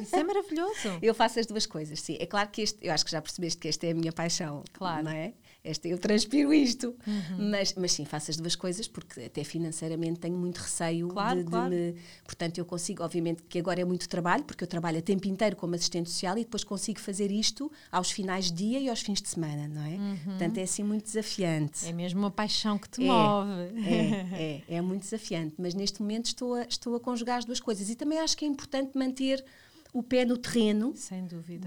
isso é maravilhoso. eu faço as duas coisas, sim. É claro que este, eu acho que já percebeste que esta é a minha paixão. Claro. Não é? Esta, eu transpiro isto. Uhum. Mas, mas sim, faço as duas coisas porque até financeiramente tenho muito receio claro, de, de claro. me. Portanto, eu consigo, obviamente, que agora é muito trabalho, porque eu trabalho a tempo inteiro como assistente social e depois consigo fazer isto aos finais de dia e aos fins de semana, não é? Uhum. Portanto, é assim muito desafiante. É mesmo uma paixão que te é, move. É, é, é muito desafiante, mas neste momento estou a, estou a conjugar as duas coisas e também acho que é importante manter o pé no terreno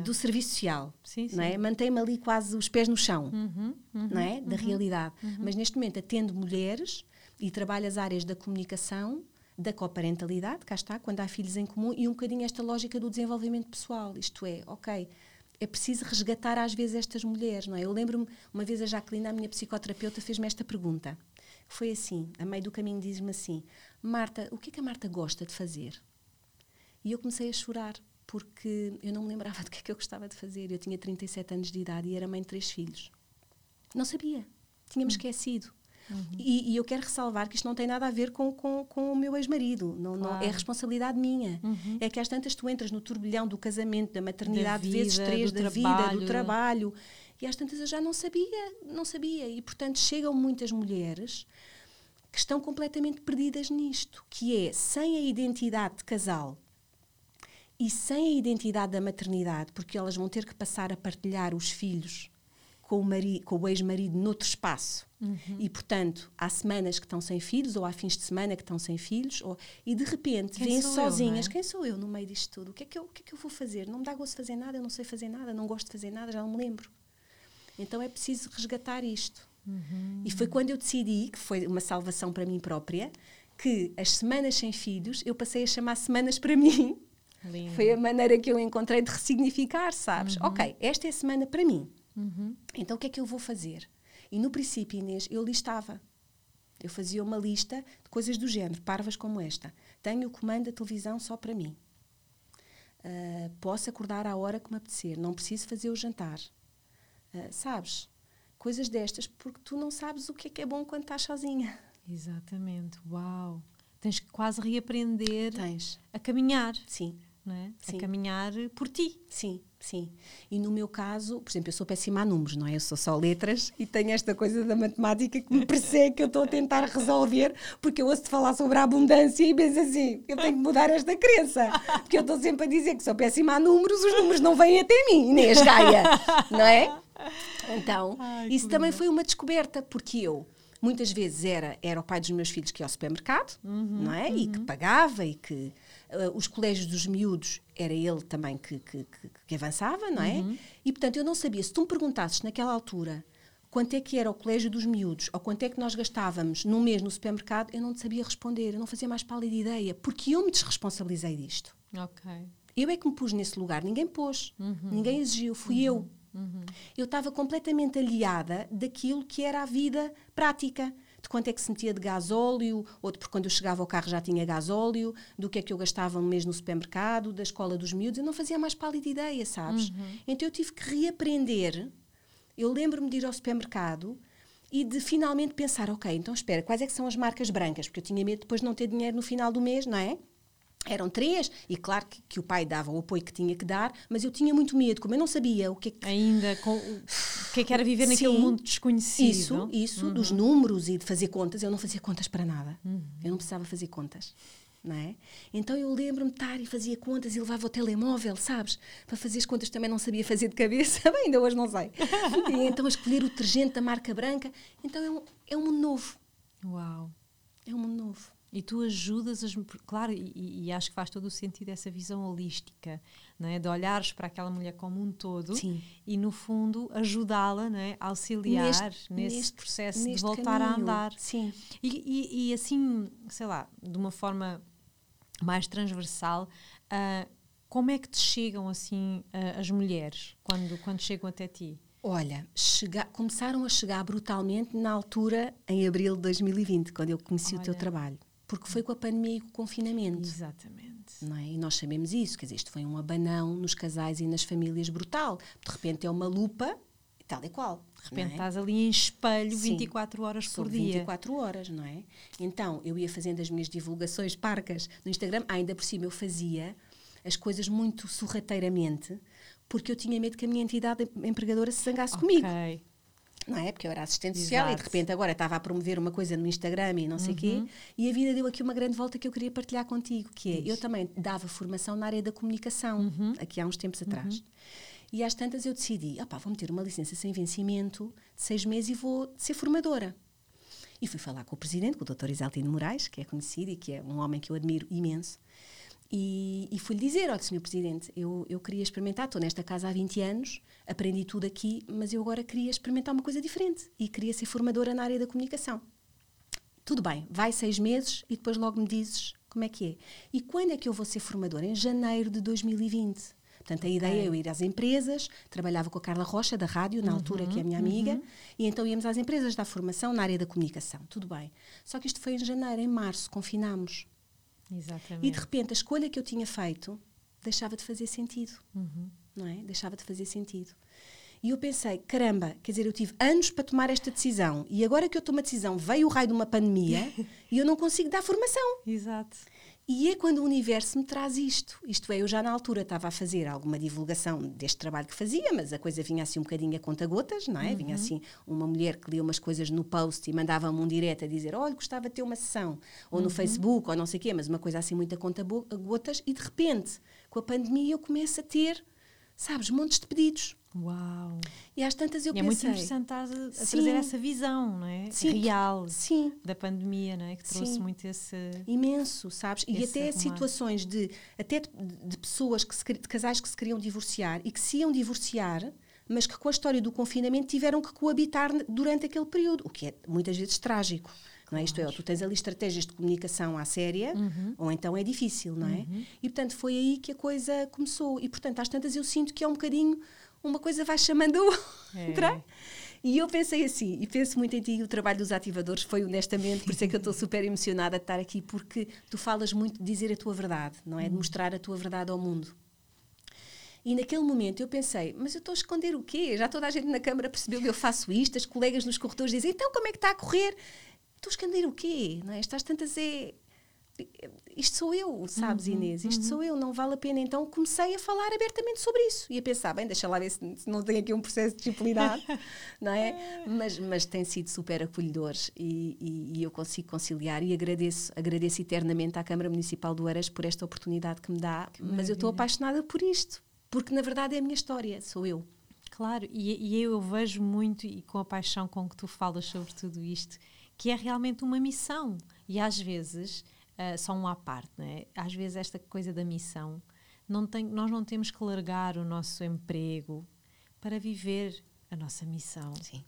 do serviço social. Sim, sim. Não é? Mantém-me ali quase os pés no chão uhum, uhum, não é? da uhum, realidade. Uhum. Mas neste momento atendo mulheres e trabalho as áreas da comunicação, da coparentalidade, cá está, quando há filhos em comum, e um bocadinho esta lógica do desenvolvimento pessoal. Isto é, ok, é preciso resgatar às vezes estas mulheres, não é? Eu lembro-me, uma vez a Jacqueline, a minha psicoterapeuta, fez-me esta pergunta. Foi assim, a meio do caminho diz-me assim, Marta, o que é que a Marta gosta de fazer? E eu comecei a chorar, porque eu não me lembrava do que é que eu gostava de fazer. Eu tinha 37 anos de idade e era mãe de três filhos. Não sabia, tinha-me uhum. esquecido. Uhum. E, e, eu quero ressalvar que isto não tem nada a ver com, com, com o meu ex-marido, não, claro. não, é responsabilidade minha. Uhum. É que às tantas tu entras no turbilhão do casamento, da maternidade, da vida, vezes três, da trabalho. vida, do trabalho, e às tantas eu já não sabia, não sabia. E portanto chegam muitas mulheres que estão completamente perdidas nisto, que é sem a identidade de casal e sem a identidade da maternidade, porque elas vão ter que passar a partilhar os filhos com o, mari, com o ex-marido noutro espaço. Uhum. E, portanto, há semanas que estão sem filhos, ou há fins de semana que estão sem filhos, ou, e de repente vêm sozinhas. Eu, é? Quem sou eu no meio disto tudo? O que, é que eu, o que é que eu vou fazer? Não me dá gosto de fazer nada, eu não sei fazer nada, não gosto de fazer nada, já não me lembro. Então é preciso resgatar isto. Uhum. E foi quando eu decidi, que foi uma salvação para mim própria, que as semanas sem filhos eu passei a chamar semanas para mim Lindo. Foi a maneira que eu encontrei de ressignificar, sabes? Uhum. Ok, esta é a semana para mim. Uhum. Então o que é que eu vou fazer? E no princípio, Inês, eu listava. Eu fazia uma lista de coisas do género, parvas como esta. Tenho o comando da televisão só para mim. Uh, posso acordar à hora que me apetecer. Não preciso fazer o jantar. Uh, sabes? Coisas destas, porque tu não sabes o que é que é bom quando estás sozinha. Exatamente. Uau! Tens que quase reaprender Tens. a caminhar. Sim é? a caminhar por ti. Sim, sim. E no meu caso, por exemplo, eu sou péssima a números, não é? Eu sou só letras e tenho esta coisa da matemática que me persegue, que eu estou a tentar resolver, porque eu ouço-te falar sobre a abundância e penso assim, eu tenho que mudar esta crença, porque eu estou sempre a dizer que sou péssima a números, os números não vêm até mim, nem as Gaia, não é? Então, Ai, isso também foi uma descoberta, porque eu muitas vezes era, era o pai dos meus filhos que ia ao supermercado, uhum, não é? Uhum. E que pagava e que os colégios dos miúdos era ele também que, que, que, que avançava, não é? Uhum. E portanto eu não sabia, se tu me perguntasses naquela altura quanto é que era o colégio dos miúdos ou quanto é que nós gastávamos num mês no supermercado, eu não te sabia responder, eu não fazia mais pálida ideia, porque eu me desresponsabilizei disto. Ok. Eu é que me pus nesse lugar, ninguém pôs, uhum. ninguém exigiu, fui eu. Uhum. Eu estava completamente aliada daquilo que era a vida prática de quanto é que se metia de gasóleo, ou de porque quando eu chegava ao carro já tinha gasóleo, do que é que eu gastava um mês no supermercado, da escola dos miúdos, eu não fazia mais pálida ideia, sabes? Uhum. Então eu tive que reaprender. Eu lembro-me de ir ao supermercado e de finalmente pensar, ok, então espera, quais é que são as marcas brancas? Porque eu tinha medo depois de não ter dinheiro no final do mês, não é? Eram três, e claro que, que, o pai dava o apoio que tinha que dar, mas eu tinha muito medo, como eu não sabia o que é que. Ainda com, o que é que era viver Sim, naquele mundo desconhecido. Isso, isso, uhum. dos números e de fazer contas. Eu não fazia contas para nada. Uhum. Eu não precisava fazer contas. Não é? Então eu lembro-me de estar e fazia contas e levava o telemóvel, sabes? Para fazer as contas também não sabia fazer de cabeça, bem, ainda hoje não sei. e então escolher o detergente da marca branca. Então é um, é um mundo novo. Uau! É um mundo novo. E tu ajudas, as, claro, e, e, acho que faz todo o sentido essa visão holística, não é? de olhares para aquela mulher como um todo Sim. e, no fundo, ajudá-la, não é? auxiliar neste, nesse neste, processo neste de voltar caminho. a andar. Sim. E, e, e, assim, sei lá, de uma forma mais transversal, uh, como é que te chegam assim uh, as mulheres quando, quando chegam até ti? Olha, chega, começaram a chegar brutalmente na altura, em abril de 2020, quando eu conheci Olha. o teu trabalho porque foi com a pandemia e com o confinamento. Exatamente. Não é? E nós sabemos isso, quer dizer, isto foi um abanão nos casais e nas famílias brutal. De repente é uma lupa tal e qual. De repente é? estás ali em espelho Sim, 24 horas por dia. 24 horas, não é? Então, eu ia fazendo as minhas divulgações parcas no Instagram, ainda por cima eu fazia as coisas muito sorrateiramente, porque eu tinha medo que a minha entidade empregadora se zangasse okay. comigo não é? Porque eu era assistente social e de repente agora estava a promover uma coisa no Instagram e não sei o uhum. quê. E a vida deu aqui uma grande volta que eu queria partilhar contigo, que é, Isso. eu também dava formação na área da comunicação, uhum. aqui há uns tempos atrás. Uhum. E às tantas eu decidi, opá, vou meter uma licença sem vencimento de seis meses e vou ser formadora. E fui falar com o presidente, com o Dr. Isaltino Moraes, que é conhecido e que é um homem que eu admiro imenso. E, e fui-lhe dizer, olha, Sr. Presidente, eu, eu queria experimentar, estou nesta casa há 20 anos, aprendi tudo aqui, mas eu agora queria experimentar uma coisa diferente e queria ser formadora na área da comunicação. Tudo bem, vai seis meses e depois logo me dizes como é que é. E quando é que eu vou ser formadora? Em janeiro de 2020. Portanto, a ideia é eu ir às empresas, trabalhava com a Carla Rocha, da rádio, na uhum, altura, que é a minha amiga, uhum. e então íamos às empresas da formação na área da comunicação. Tudo bem. Só que isto foi em janeiro, em março, confinámos. Exatamente. E de repente a escolha que eu tinha feito deixava de fazer sentido. Uhum. Não é? Deixava de fazer sentido. E eu pensei, caramba, quer dizer, eu tive anos para tomar esta decisão e agora que eu tomo a decisão, veio o raio de uma pandemia e eu não consigo dar formação. Exato. E é quando o universo me traz isto. Isto é, eu já na altura estava a fazer alguma divulgação deste trabalho que fazia, mas a coisa vinha assim um bocadinho a conta-gotas, não é? Uhum. Vinha assim uma mulher que lia umas coisas no post e mandava-me um direto a dizer: Olha, gostava de ter uma sessão, ou no uhum. Facebook, ou não sei o quê, mas uma coisa assim muito a conta-gotas. E de repente, com a pandemia, eu começo a ter, sabes, montes de pedidos. Uau! E às tantas eu e pensei... é muito interessante a, a trazer essa visão, não é? Sim, Real sim. da pandemia, não é? Que trouxe sim. muito esse... Imenso, sabes? E até situações de... Até de, de pessoas, que se, de casais que se queriam divorciar e que se iam divorciar mas que com a história do confinamento tiveram que coabitar durante aquele período, o que é muitas vezes trágico. Não é? Isto é, tu tens ali estratégias de comunicação à séria, uhum. ou então é difícil, não é? Uhum. E portanto foi aí que a coisa começou. E portanto, às tantas eu sinto que é um bocadinho uma coisa vai chamando a outra. É. E eu pensei assim, e penso muito em ti, o trabalho dos ativadores foi honestamente, por isso é que eu estou super emocionada de estar aqui, porque tu falas muito de dizer a tua verdade, não é? De uhum. mostrar a tua verdade ao mundo. E naquele momento eu pensei, mas eu estou a esconder o quê? Já toda a gente na Câmara percebeu que eu faço isto, as colegas nos corredores dizem, então como é que está a correr? Estou a esconder o quê? Não é? Estas tantas é isto sou eu, sabes, uhum, Inês? Isto uhum. sou eu, não vale a pena. Então comecei a falar abertamente sobre isso e a pensar, bem, deixa lá ver se, não tem aqui um processo disciplinar, não é? Mas, mas tem sido super acolhedores e, e, e, eu consigo conciliar e agradeço, agradeço eternamente à Câmara Municipal do Aras por esta oportunidade que me dá, que mas eu estou apaixonada por isto, porque na verdade é a minha história, sou eu. Claro, e, e eu vejo muito e com a paixão com que tu falas sobre tudo isto, que é realmente uma missão e às vezes uh, só um à parte. Né? Às vezes, esta coisa da missão, não tem, nós não temos que largar o nosso emprego para viver a nossa missão. Sim.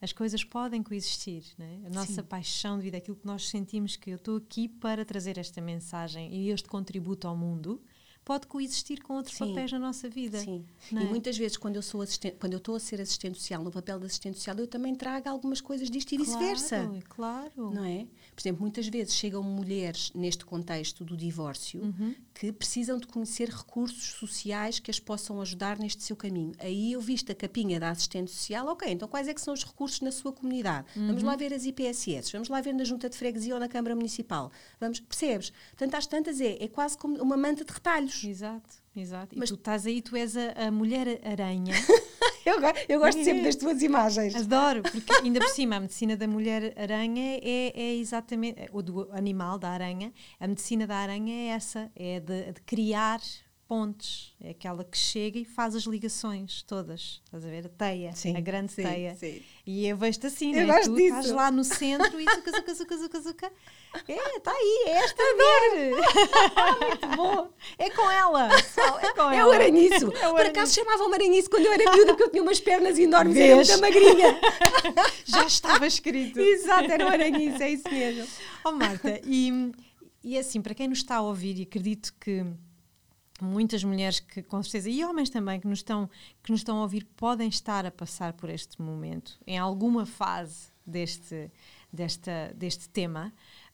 As coisas podem coexistir, né? a nossa Sim. paixão devido àquilo que nós sentimos que eu estou aqui para trazer esta mensagem e este contributo ao mundo, pode coexistir com outros Sim. papéis na nossa vida. Sim. É? E muitas vezes, quando eu sou assistente, quando eu estou a ser assistente social, no papel de assistente social, eu também trago algumas coisas disto e claro, vice-versa. Claro. Não é? Por exemplo, muitas vezes chegam mulheres neste contexto do divórcio uhum. que precisam de conhecer recursos sociais que as possam ajudar neste seu caminho. Aí eu visto a capinha da assistente social, ok, então quais é que são os recursos na sua comunidade? Uhum. Vamos lá ver as IPSS, vamos lá ver na junta de freguesia ou na Câmara Municipal. Vamos, percebes? Portanto, às tantas é, é quase como uma manta de retalhos. Exato, exato. Mas e tu estás aí, tu és a, a mulher aranha. eu, eu gosto sempre das tuas imagens. Adoro, porque ainda por cima a medicina da mulher aranha é, é exatamente, ou do animal da aranha, a medicina da aranha é essa, é de, de criar pontes, é aquela que chega e faz as ligações todas, estás a ver? A teia, sim, a grande sim, teia. Sim. E eu vejo-te assim, eu né? tu disso. estás lá no centro e zuca, zuca, zuca, zuca, zuca. É, está aí, é esta mulher. Muito bom. É com ela. É com ela. É o aranhiço. É o Por acaso chamavam-me aranhiço quando eu era miúda, porque eu tinha umas pernas enormes e era magrinha. Já estava escrito. Exato, era o aranhiço, é isso mesmo. Oh, Marta, e, e assim, para quem nos está a ouvir, e acredito que muitas mulheres que com certeza e homens também que nos estão que nos estão a ouvir podem estar a passar por este momento em alguma fase deste desta deste tema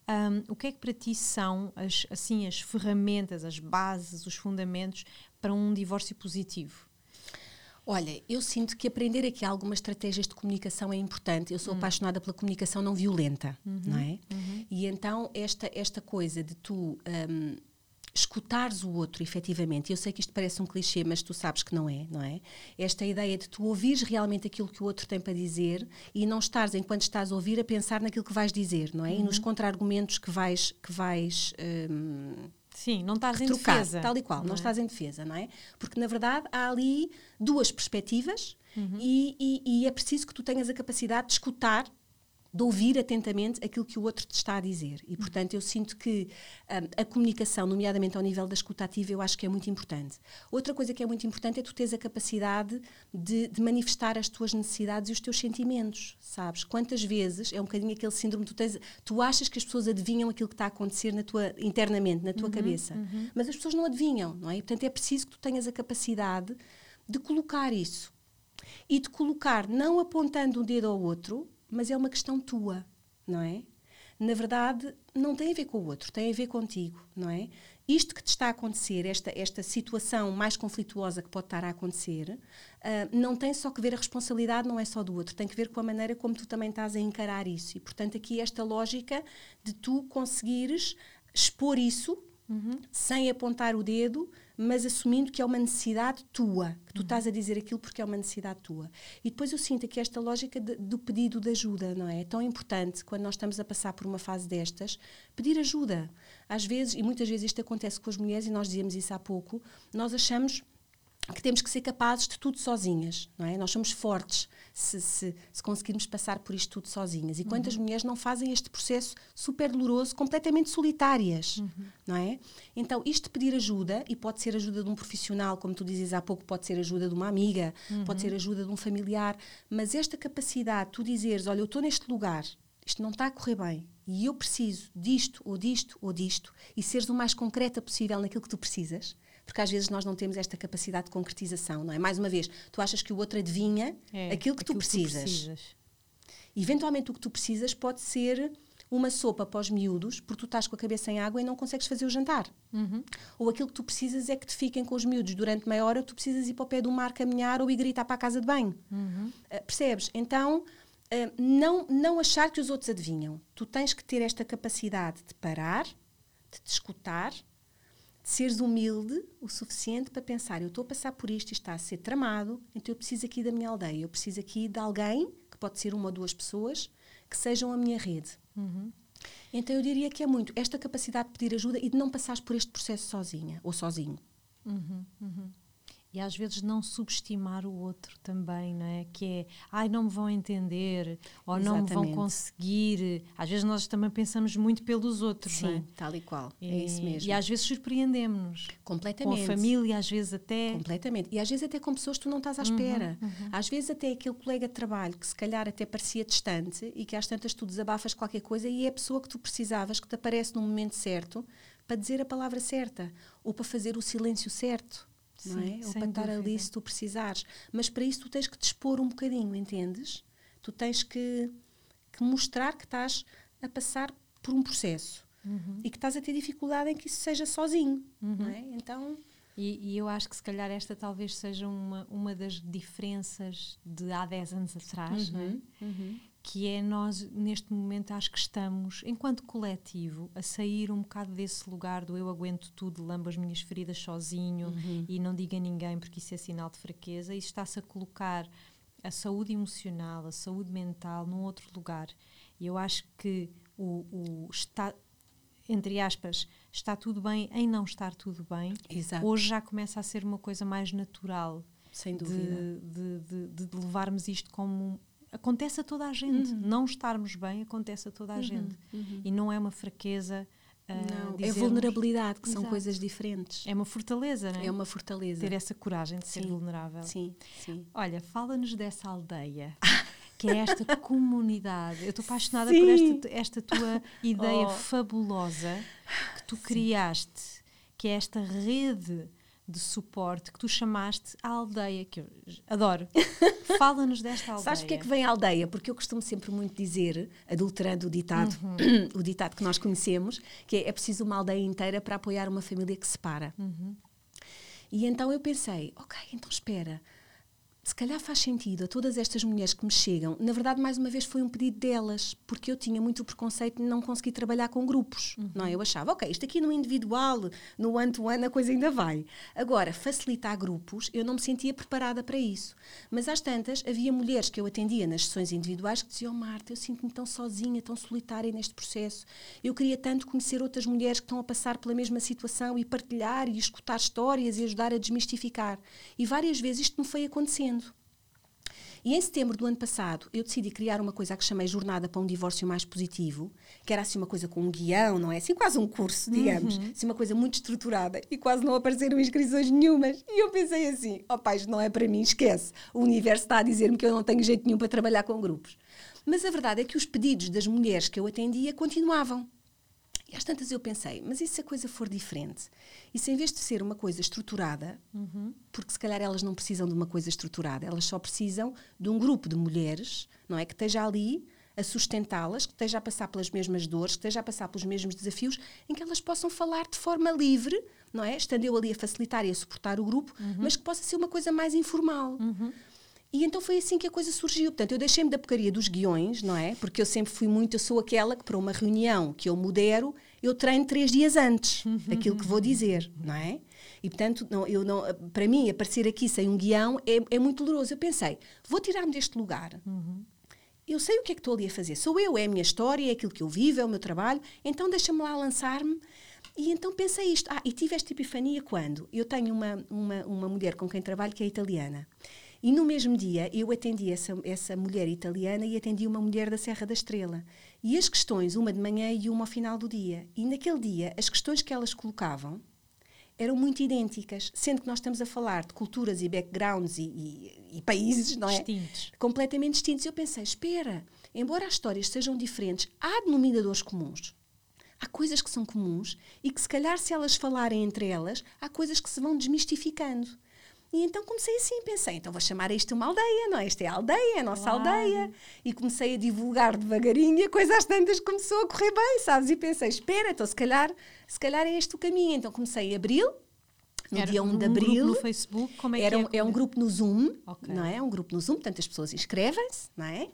um, o que é que para ti são as assim as ferramentas as bases os fundamentos para um divórcio positivo Olha, eu sinto que aprender aqui algumas estratégias de comunicação é importante. Eu sou uhum. apaixonada pela comunicação não violenta, uhum. não é? Uhum. E então esta esta coisa de tu um, escutares o outro, efetivamente. Eu sei que isto parece um clichê, mas tu sabes que não é, não é? Esta ideia de tu ouvires realmente aquilo que o outro tem para dizer e não estares, enquanto estás a ouvir, a pensar naquilo que vais dizer, não é? Uhum. E nos uhum. contra-argumentos que vais. Que vais um, Sim, não estás em trocar, defesa. Tal e qual, não, não é? estás em defesa, não é? Porque, na verdade, há ali duas perspectivas uhum. e, e, e é preciso que tu tenhas a capacidade de escutar de ouvir atentamente aquilo que o outro te está a dizer. E, portanto, eu sinto que um, a comunicação, nomeadamente ao nível da escuta ativa, eu acho que é muito importante. Outra coisa que é muito importante é tu teres a capacidade de, de, manifestar as tuas necessidades e os teus sentimentos, sabes? Quantas vezes, é um bocadinho aquele síndrome, tu, tens, tu achas que as pessoas adivinham aquilo que está a acontecer na tua, internamente, na tua uhum, cabeça, uhum. mas as pessoas não adivinham, não é? E, portanto, é preciso que tu tenhas a capacidade de colocar isso. E de colocar, não apontando um dedo ao outro, mas é uma questão tua, não é? Na verdade, não tem a ver com o outro, tem a ver contigo, não é? Isto que te está a acontecer, esta, esta situação mais conflituosa que pode estar a acontecer, uh, não tem só que ver a responsabilidade, não é só do outro, tem que ver com a maneira como tu também estás a encarar isso. E, portanto, aqui esta lógica de tu conseguires expor isso uhum. sem apontar o dedo, mas assumindo que é uma necessidade tua, que tu estás a dizer aquilo porque é uma necessidade tua. E depois eu sinto aqui esta lógica de, do pedido de ajuda, não é? É tão importante quando nós estamos a passar por uma fase destas, pedir ajuda. Às vezes, e muitas vezes isto acontece com as mulheres, e nós dizíamos isso há pouco, nós achamos que temos que ser capazes de tudo sozinhas, não é? Nós somos fortes se, se, se conseguirmos passar por isto tudo sozinhas. E quantas uhum. mulheres não fazem este processo super doloroso, completamente solitárias, uhum. não é? Então, isto de pedir ajuda, e pode ser ajuda de um profissional, como tu dizes há pouco, pode ser ajuda de uma amiga, uhum. pode ser ajuda de um familiar, mas esta capacidade, tu dizeres, olha, eu estou neste lugar, isto não está a correr bem, e eu preciso disto, ou disto, ou disto, e seres o mais concreta possível naquilo que tu precisas, porque às vezes nós não temos esta capacidade de concretização, não é? Mais uma vez, tu achas que o outro adivinha é, aquilo que aquilo tu precisas. Que tu precisas. Eventualmente o que tu precisas pode ser uma sopa para os miúdos, porque tu estás com a cabeça em água e não consegues fazer o jantar. Uhum. Ou aquilo que tu precisas é que te fiquem com os miúdos durante meia hora, tu precisas ir para o pé do mar caminhar ou ir gritar para a casa de banho. Uhum. Uh, percebes? Então, uh, não, não achar que os outros adivinham. Tu tens que ter esta capacidade de parar, de te escutar seres humilde o suficiente para pensar: eu estou a passar por isto e está a ser tramado, então eu preciso aqui da minha aldeia, eu preciso aqui de alguém, que pode ser uma ou duas pessoas, que sejam a minha rede. Uhum. Então eu diria que é muito esta capacidade de pedir ajuda e de não passares por este processo sozinha ou sozinho. Uhum, uhum e às vezes não subestimar o outro também, não é? Que é, ai, não me vão entender, ou Exatamente. não me vão conseguir. Às vezes nós também pensamos muito pelos outros, Sim, não é? tal e qual. E, é isso mesmo. E às vezes surpreendemos-nos. Completamente. Com a família, às vezes até. Completamente. E às vezes até com pessoas que tu não estás à uhum, espera. Uhum, uhum. Às vezes até aquele colega de trabalho que se calhar até parecia distante e que às tantas tu desabafas qualquer coisa e é a pessoa que tu precisavas, que te aparece no momento certo para dizer a palavra certa ou para fazer o silêncio certo. Sim, não é? Ou para estar ali se tu precisares. Mas para isso tu tens que dispor um bocadinho, entendes? Tu tens que, que mostrar que estás a passar por um processo uhum. e que estás a ter dificuldade em que isso seja sozinho. Uhum. Não é? Então. E, e, eu acho que se calhar esta talvez seja uma, uma das diferenças de há 10 anos atrás, uhum. não é? Que é nós, neste momento, acho que estamos, enquanto coletivo, a sair um bocado desse lugar do eu aguento tudo, lambo as minhas feridas sozinho uhum. e não diga a ninguém porque isso é sinal de fraqueza, e está-se a colocar a saúde emocional, a saúde mental num outro lugar. E eu acho que o, o está, entre aspas, está tudo bem em não estar tudo bem, Exato. hoje já começa a ser uma coisa mais natural. Sem dúvida. De, de, de, de levarmos isto como acontece a toda a gente. Uhum. Não estarmos bem acontece a toda a uhum. gente. Uhum. E não é uma fraqueza. Uh, não, dizermos... é vulnerabilidade, que Exato. são coisas diferentes. É uma fortaleza, não é? É uma fortaleza. Ter essa coragem de sim. ser vulnerável. Sim, sim. Olha, fala-nos dessa aldeia. que é esta comunidade. Eu estou apaixonada sim. por esta, esta tua ideia oh. fabulosa que tu criaste, que é esta rede de suporte que tu chamaste a aldeia, que eu adoro. Fala-nos desta aldeia. Sabes porque é que vem a aldeia? Porque eu costumo sempre muito dizer, adulterando o ditado, uhum. o ditado que nós conhecemos, que é, é preciso uma aldeia inteira para apoiar uma família que se separa. Uhum. E então eu pensei, ok, então espera, se calhar faz sentido a todas estas mulheres que me chegam. Na verdade, mais uma vez, foi um pedido delas, porque eu tinha muito o preconceito de não conseguir trabalhar com grupos. Uhum. Não, é? eu achava, ok, isto aqui no individual, no one-to-one, -one, a coisa ainda vai. Agora, facilitar grupos, eu não me sentia preparada para isso. Mas às tantas, havia mulheres que eu atendia nas sessões individuais que diziam, oh, Marta, eu sinto-me tão sozinha, tão solitária neste processo. Eu queria tanto conhecer outras mulheres que estão a passar pela mesma situação e partilhar e escutar histórias e ajudar a desmistificar. E várias vezes isto me foi acontecendo. E em setembro do ano passado, eu decidi criar uma coisa que chamei Jornada para um Divórcio Mais Positivo, que era assim uma coisa com um guião, não é? Assim quase um curso, digamos. Uhum. Assim uma coisa muito estruturada. E quase não apareceram inscrições nenhumas. E eu pensei assim, ó oh, pai, não é para mim, esquece. O universo está a dizer-me que eu não tenho jeito nenhum para trabalhar com grupos. Mas a verdade é que os pedidos das mulheres que eu atendia continuavam. E às tantas eu pensei, mas e se a coisa for diferente? E se em vez de ser uma coisa estruturada, uhum. porque se calhar elas não precisam de uma coisa estruturada, elas só precisam de um grupo de mulheres, não é? Que esteja ali a sustentá-las, que esteja a passar pelas mesmas dores, que esteja a passar pelos mesmos desafios, em que elas possam falar de forma livre, não é? Estando eu ali a facilitar e a suportar o grupo, uhum. mas que possa ser uma coisa mais informal. Uhum. E então foi assim que a coisa surgiu. Portanto, eu deixei-me da porcaria dos guiões, não é? Porque eu sempre fui muito, eu sou aquela que para uma reunião que eu modero, eu treino três dias antes daquilo que vou dizer, não é? E portanto, não, eu não, para mim, aparecer aqui sem um guião é, é muito doloroso. Eu pensei, vou tirar-me deste lugar. Uhum. Eu sei o que é que estou ali a fazer. Sou eu, é a minha história, é aquilo que eu vivo, é o meu trabalho. Então deixa-me lá lançar-me. E então pensei isto. Ah, e tive esta epifania quando? Eu tenho uma, uma, uma mulher com quem trabalho que é italiana. E no mesmo dia eu atendi essa, essa mulher italiana e atendi uma mulher da Serra da Estrela. E as questões, uma de manhã e uma ao final do dia. E naquele dia, as questões que elas colocavam eram muito idênticas, sendo que nós estamos a falar de culturas e backgrounds e, e, e países, não é? Distintos. Completamente distintos. Eu pensei, espera, embora as histórias sejam diferentes, há denominadores comuns. Há coisas que são comuns e que, se calhar, se elas falarem entre elas, há coisas que se vão desmistificando. E então comecei assim, pensei, então vou chamar isto uma aldeia, não é? Isto é a aldeia, é a nossa claro. aldeia. E comecei a divulgar devagarinho e a coisa às tantas começou a correr bem, sabes? E pensei, espera, então se calhar, se calhar é este o caminho. Então comecei em abril, no Era dia 1 um de abril. Grupo no Facebook, como é era que é? É um grupo no Zoom, okay. não é? É um grupo no Zoom, portanto as pessoas inscrevem-se, não é?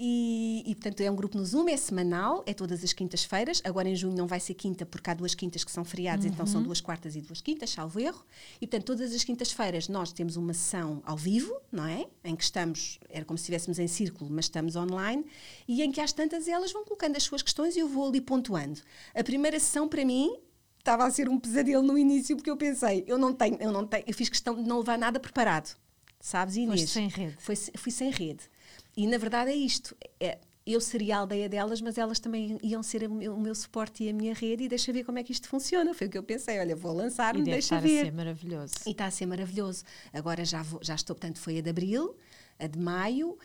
E, e, portanto, é um grupo no Zoom, é semanal, é todas as quintas-feiras. Agora, em junho, não vai ser quinta, porque há duas quintas que são feriados, uhum. então são uhum. duas quartas e duas quintas, salvo erro. E, portanto, todas as quintas-feiras nós temos uma sessão ao vivo, não é? Em que estamos, era como se estivéssemos em círculo, mas estamos online, e em que às tantas elas vão colocando as suas questões e eu vou ali pontuando. A primeira sessão, para mim, estava a ser um pesadelo no início, porque eu pensei, eu não tenho, eu não tenho, eu fiz questão de não levar nada preparado. Sabes, Inês? Foste sem rede. Foi, fui sem rede. E na verdade é isto. É, eu seria a aldeia delas, mas elas também iam ser o meu, o meu, suporte e a minha rede e deixa ver como é que isto funciona. Foi o que eu pensei, olha, vou lançar-me, deixa ver. está a ser maravilhoso. E está a ser maravilhoso. Agora já, vou, já estou, portanto, foi a de abril, a de maio,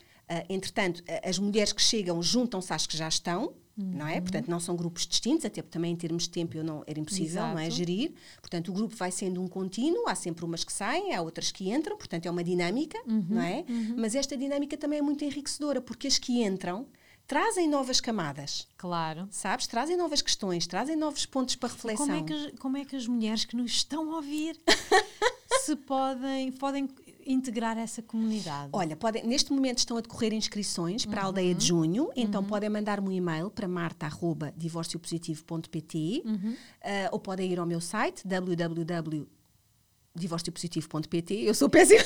entretanto, as mulheres que chegam juntam-se às que já estão, Uhum. não é? Portanto, não são grupos distintos, até porque também em termos de tempo eu não, era impossível, Exato. não é? Gerir. Portanto, o grupo vai sendo um contínuo, há sempre umas que saem, há outras que entram, portanto, é uma dinâmica, uhum. não é? Uhum. Mas esta dinâmica também é muito enriquecedora, porque as que entram trazem novas camadas. Claro. Sabes? Trazem novas questões, trazem novos pontos para reflexão. Como é que, como é que as mulheres que nos estão a ouvir se podem, podem integrar essa comunidade? Olha, podem, neste momento estão a decorrer inscrições para uhum. a aldeia de junho, então uhum. podem mandar-me um e-mail para marta.divorciopositivo.pt uhum. uh, ou podem ir ao meu site www divorciopositivo.pt. Eu sou péssima.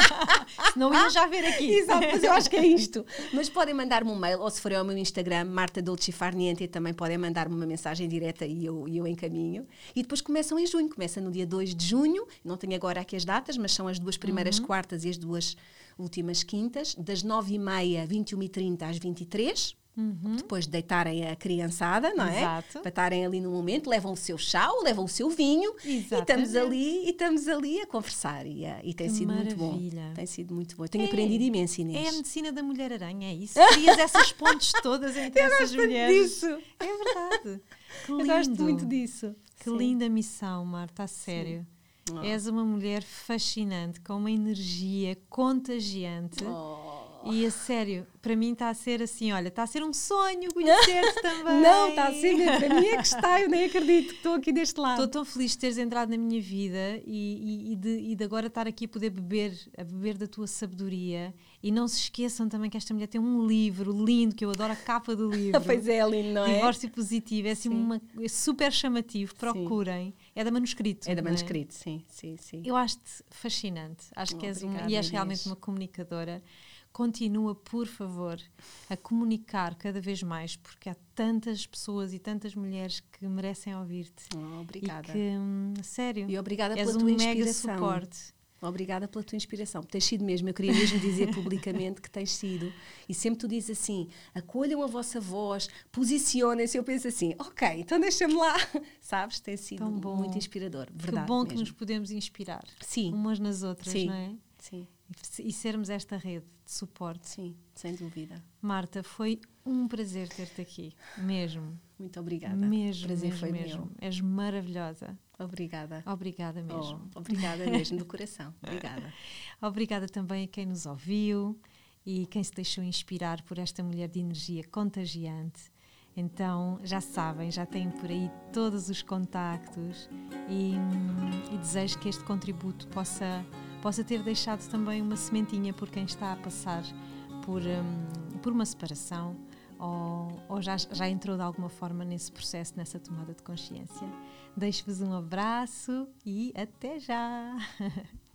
Não ia já ver aqui. Exato, mas eu acho que é isto. Mas podem mandar-me um mail, ou se forem ao meu Instagram, Marta Dolce Farniente, também podem mandar-me uma mensagem direta e eu, eu encaminho. E depois começam em junho. Começa no dia 2 de junho. Não tenho agora aqui as datas, mas são as duas primeiras uhum. quartas e as duas últimas quintas, das 9h30, 21h30 às 23 Uhum. Depois de deitarem a criançada, não é? Exato. Para estarem ali no momento, levam o seu chá, levam o seu vinho Exatamente. e estamos ali e estamos ali a conversar e, a, e tem que sido maravilha. muito bom. Tem sido muito bom. tenho é, aprendido imenso, Inês. É a medicina da mulher aranha, é isso. Crias essas pontes todas entre Eu essas mulheres. Disso. É verdade. Que lindo. Eu gosto muito disso. Que Sim. linda missão, Marta, a sério. Oh. És uma mulher fascinante, com uma energia contagiante. Oh e a sério, para mim está a ser assim, olha, está a ser um sonho conhecer-te também. Não, está a ser, para mim é que está, eu nem acredito que estou aqui deste lado. Estou tão feliz de teres entrado na minha vida e, e, e, de, e de agora estar aqui a poder beber, a beber da tua sabedoria. E não se esqueçam também que esta mulher tem um livro lindo, que eu adoro a capa do livro. pois é, lindo, não é? Divórcio Positivo, é assim uma, é super chamativo, procurem. Sim. É da manuscrito. É da é? manuscrito, é? sim, sim, sim. Eu acho-te fascinante. Acho oh, que és uma, e és realmente uma comunicadora continua, por favor, a comunicar cada vez mais, porque há tantas pessoas e tantas mulheres que merecem ouvir-te. Oh, obrigada. E que, hum, sério, e obrigada pela tua um inspiração. mega suporte. Obrigada pela tua inspiração. Tens sido mesmo, eu queria mesmo dizer publicamente que tens sido. E sempre tu dizes assim: acolham a vossa voz, posicionem-se. Eu penso assim: ok, então deixa-me lá. Sabes? Tem sido muito inspirador. Verdade. Que bom mesmo. que nos podemos inspirar Sim. umas nas outras, Sim. não é? Sim e sermos esta rede de suporte. Sim, sem dúvida. Marta, foi um prazer ter-te aqui, mesmo. Muito obrigada. Mesmo, prazer mesmo, foi mesmo. Meu. És maravilhosa. Obrigada. Obrigada mesmo. Oh, obrigada mesmo, do coração. Obrigada. obrigada também a quem nos ouviu e quem se deixou inspirar por esta mulher de energia contagiante. Então, já sabem, já têm por aí todos os contactos e, hum, e desejo que este contributo possa possa ter deixado também uma sementinha por quem está a passar por, um, por uma separação ou, ou já, já entrou de alguma forma nesse processo, nessa tomada de consciência. Deixo-vos um abraço e até já!